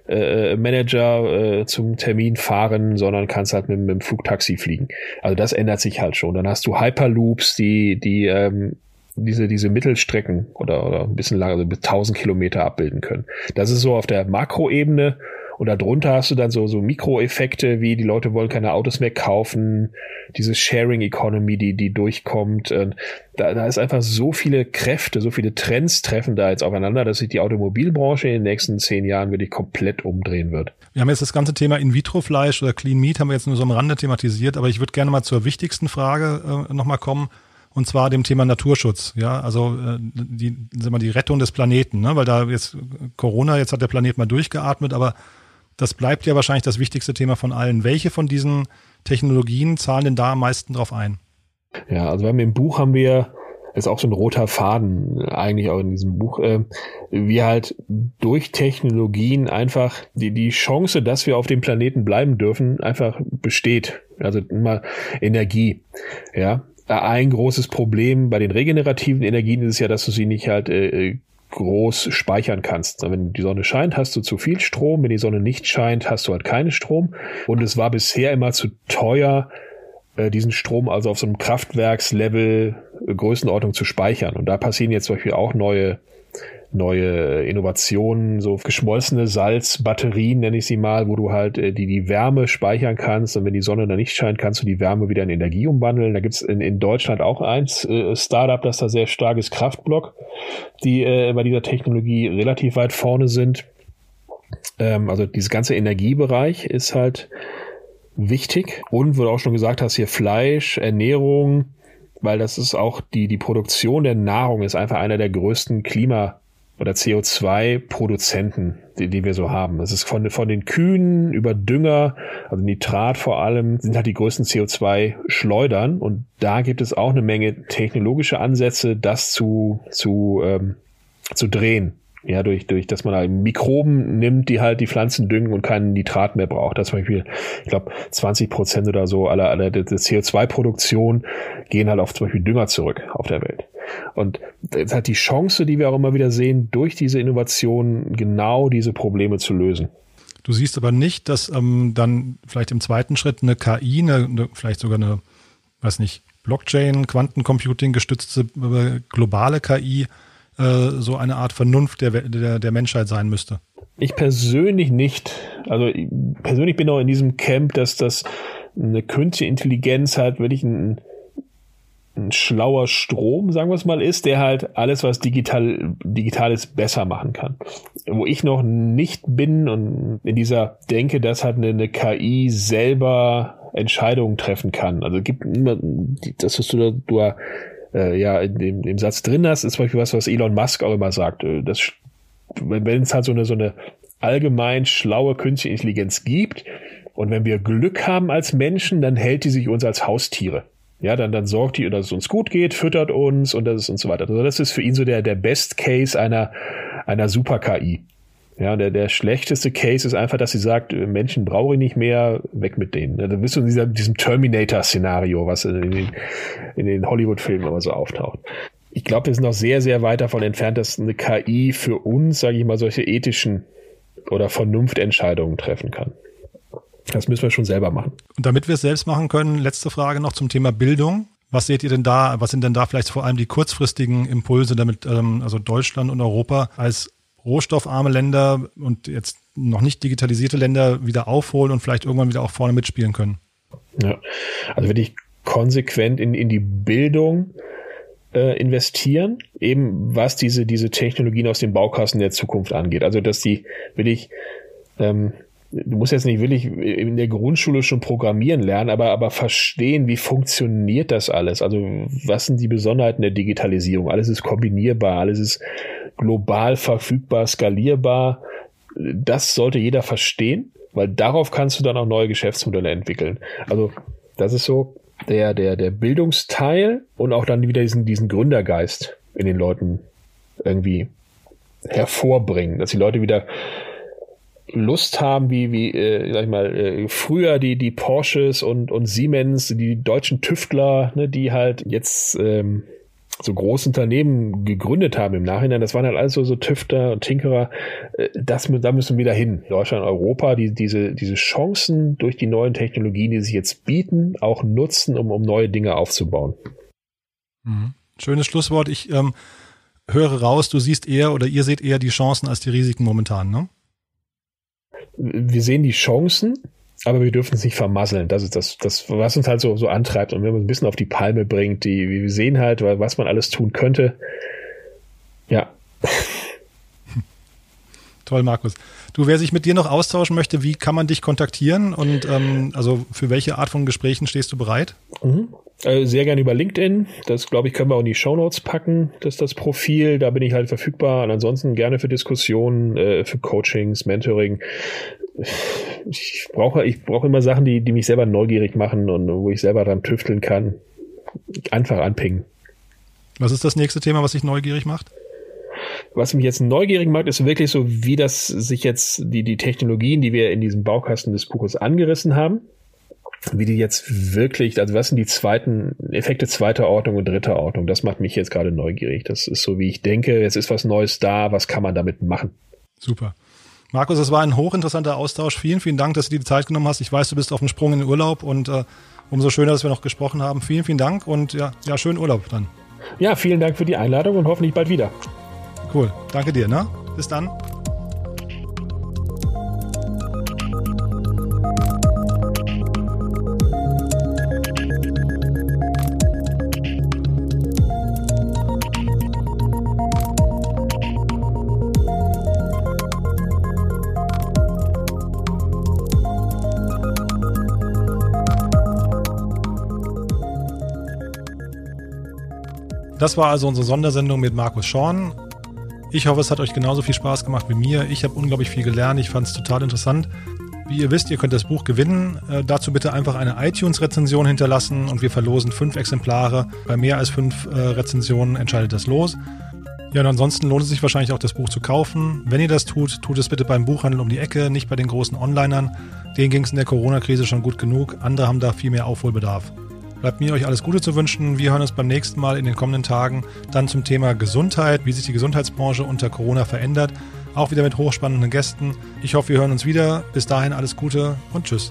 äh, Manager äh, zum Termin fahren, sondern kannst halt mit, mit dem Flugtaxi fliegen. Also das ändert sich halt schon. Dann hast du Hyperloops, die, die ähm, diese, diese Mittelstrecken oder, oder ein bisschen länger, also bis 1000 Kilometer abbilden können. Das ist so auf der Makroebene und darunter hast du dann so, so Mikroeffekte, wie die Leute wollen keine Autos mehr kaufen, diese Sharing Economy, die, die durchkommt. Da, da ist einfach so viele Kräfte, so viele Trends treffen da jetzt aufeinander, dass sich die Automobilbranche in den nächsten zehn Jahren wirklich komplett umdrehen wird. Wir haben jetzt das ganze Thema In-vitro-Fleisch oder Clean Meat haben wir jetzt nur so am Rande thematisiert, aber ich würde gerne mal zur wichtigsten Frage äh, nochmal kommen und zwar dem Thema Naturschutz. Ja, also äh, die, sagen wir, die Rettung des Planeten, ne? weil da jetzt Corona, jetzt hat der Planet mal durchgeatmet, aber das bleibt ja wahrscheinlich das wichtigste Thema von allen. Welche von diesen Technologien zahlen denn da am meisten drauf ein? Ja, also wir haben im Buch haben wir ist auch so ein roter Faden eigentlich auch in diesem Buch, äh, wie halt durch Technologien einfach die, die Chance, dass wir auf dem Planeten bleiben dürfen, einfach besteht. Also immer Energie. Ja, ein großes Problem bei den regenerativen Energien ist ja, dass du sie nicht halt äh, groß speichern kannst. Wenn die Sonne scheint, hast du zu viel Strom. Wenn die Sonne nicht scheint, hast du halt keinen Strom. Und es war bisher immer zu teuer, äh, diesen Strom also auf so einem Kraftwerkslevel äh, Größenordnung zu speichern. Und da passieren jetzt zum Beispiel auch neue neue Innovationen, so geschmolzene Salzbatterien, nenne ich sie mal, wo du halt äh, die, die Wärme speichern kannst und wenn die Sonne dann nicht scheint, kannst du die Wärme wieder in Energie umwandeln. Da gibt's in, in Deutschland auch eins äh, Startup, das da sehr starkes Kraftblock, die äh, bei dieser Technologie relativ weit vorne sind. Ähm, also dieses ganze Energiebereich ist halt wichtig und, wo du auch schon gesagt hast, hier Fleisch, Ernährung, weil das ist auch die, die Produktion der Nahrung ist einfach einer der größten Klima oder CO2-Produzenten, die, die wir so haben. Das ist von, von den Kühen über Dünger, also Nitrat vor allem, sind halt die größten CO2-Schleudern. Und da gibt es auch eine Menge technologische Ansätze, das zu, zu, ähm, zu drehen. Ja, durch, durch, dass man halt Mikroben nimmt, die halt die Pflanzen düngen und keinen Nitrat mehr braucht. Das zum Beispiel, ich glaube, 20 Prozent oder so aller, aller der CO2-Produktion gehen halt auf zum Beispiel Dünger zurück auf der Welt. Und es hat die Chance, die wir auch immer wieder sehen, durch diese Innovation genau diese Probleme zu lösen. Du siehst aber nicht, dass ähm, dann vielleicht im zweiten Schritt eine KI, eine, eine, vielleicht sogar eine, weiß nicht, Blockchain, Quantencomputing gestützte äh, globale KI äh, so eine Art Vernunft der, der, der Menschheit sein müsste. Ich persönlich nicht. Also ich persönlich bin auch in diesem Camp, dass das eine künstliche Intelligenz halt wirklich ein, ein schlauer Strom, sagen wir es mal, ist, der halt alles, was digital, ist, besser machen kann. Wo ich noch nicht bin und in dieser Denke, dass halt eine, eine KI selber Entscheidungen treffen kann. Also gibt immer, das, was du da, du äh, ja in dem, dem Satz drin hast, ist zum Beispiel was, was Elon Musk auch immer sagt. Äh, das, wenn es halt so eine, so eine allgemein schlaue künstliche Intelligenz gibt und wenn wir Glück haben als Menschen, dann hält die sich uns als Haustiere. Ja, dann, dann sorgt die, dass es uns gut geht, füttert uns und das ist und so weiter. Also das ist für ihn so der, der Best Case einer, einer Super-KI. Ja, der, der schlechteste Case ist einfach, dass sie sagt, Menschen brauche ich nicht mehr, weg mit denen. Da bist du in dieser, diesem Terminator-Szenario, was in den, in den Hollywood-Filmen immer so auftaucht. Ich glaube, wir sind noch sehr, sehr weit davon entfernt, dass eine KI für uns, sage ich mal, solche ethischen oder Vernunftentscheidungen treffen kann. Das müssen wir schon selber machen. Und damit wir es selbst machen können, letzte Frage noch zum Thema Bildung. Was seht ihr denn da? Was sind denn da vielleicht vor allem die kurzfristigen Impulse, damit ähm, also Deutschland und Europa als rohstoffarme Länder und jetzt noch nicht digitalisierte Länder wieder aufholen und vielleicht irgendwann wieder auch vorne mitspielen können. Ja, also wirklich konsequent in, in die Bildung äh, investieren, eben was diese, diese Technologien aus den Baukassen der Zukunft angeht. Also dass die wirklich ähm, du musst jetzt nicht wirklich in der Grundschule schon programmieren lernen, aber, aber verstehen, wie funktioniert das alles? Also, was sind die Besonderheiten der Digitalisierung? Alles ist kombinierbar, alles ist global verfügbar, skalierbar. Das sollte jeder verstehen, weil darauf kannst du dann auch neue Geschäftsmodelle entwickeln. Also, das ist so der, der, der Bildungsteil und auch dann wieder diesen, diesen Gründergeist in den Leuten irgendwie hervorbringen, dass die Leute wieder Lust haben, wie, wie äh, sag ich mal, äh, früher die, die Porsches und, und Siemens, die deutschen Tüftler, ne, die halt jetzt ähm, so große Unternehmen gegründet haben im Nachhinein, das waren halt alles so, so Tüfter und Tinkerer, äh, das, da müssen wir wieder hin. Deutschland, Europa, die, diese, diese Chancen durch die neuen Technologien, die sich jetzt bieten, auch nutzen, um, um neue Dinge aufzubauen. Mhm. Schönes Schlusswort. Ich ähm, höre raus, du siehst eher oder ihr seht eher die Chancen als die Risiken momentan, ne? wir sehen die Chancen, aber wir dürfen es nicht vermasseln. Das ist das, das, was uns halt so, so antreibt und wenn man ein bisschen auf die Palme bringt, die, wir sehen halt, was man alles tun könnte. Ja. Toll, Markus. Du, wer sich mit dir noch austauschen möchte, wie kann man dich kontaktieren und ähm, also für welche Art von Gesprächen stehst du bereit? Mhm. Äh, sehr gerne über LinkedIn. Das, glaube ich, können wir auch in die Show Notes packen. Das ist das Profil. Da bin ich halt verfügbar. Und ansonsten gerne für Diskussionen, äh, für Coachings, Mentoring. Ich brauche, ich brauche immer Sachen, die, die mich selber neugierig machen und wo ich selber dran tüfteln kann. Einfach anpingen. Was ist das nächste Thema, was dich neugierig macht? Was mich jetzt neugierig macht, ist wirklich so, wie das sich jetzt die, die Technologien, die wir in diesem Baukasten des Buches angerissen haben, wie die jetzt wirklich, also was sind die zweiten Effekte zweiter Ordnung und dritter Ordnung? Das macht mich jetzt gerade neugierig. Das ist so, wie ich denke, jetzt ist was Neues da, was kann man damit machen? Super. Markus, es war ein hochinteressanter Austausch. Vielen, vielen Dank, dass du dir die Zeit genommen hast. Ich weiß, du bist auf dem Sprung in den Urlaub und äh, umso schöner, dass wir noch gesprochen haben. Vielen, vielen Dank und ja, ja, schönen Urlaub dann. Ja, vielen Dank für die Einladung und hoffentlich bald wieder. Cool. Danke dir, ne? Bis dann. Das war also unsere Sondersendung mit Markus Schorn. Ich hoffe, es hat euch genauso viel Spaß gemacht wie mir. Ich habe unglaublich viel gelernt. Ich fand es total interessant. Wie ihr wisst, ihr könnt das Buch gewinnen. Äh, dazu bitte einfach eine iTunes-Rezension hinterlassen und wir verlosen fünf Exemplare. Bei mehr als fünf äh, Rezensionen entscheidet das los. Ja, und ansonsten lohnt es sich wahrscheinlich auch, das Buch zu kaufen. Wenn ihr das tut, tut es bitte beim Buchhandel um die Ecke, nicht bei den großen Onlinern. Denen ging es in der Corona-Krise schon gut genug. Andere haben da viel mehr Aufholbedarf. Bleibt mir euch alles Gute zu wünschen. Wir hören uns beim nächsten Mal in den kommenden Tagen dann zum Thema Gesundheit, wie sich die Gesundheitsbranche unter Corona verändert. Auch wieder mit hochspannenden Gästen. Ich hoffe, wir hören uns wieder. Bis dahin alles Gute und Tschüss.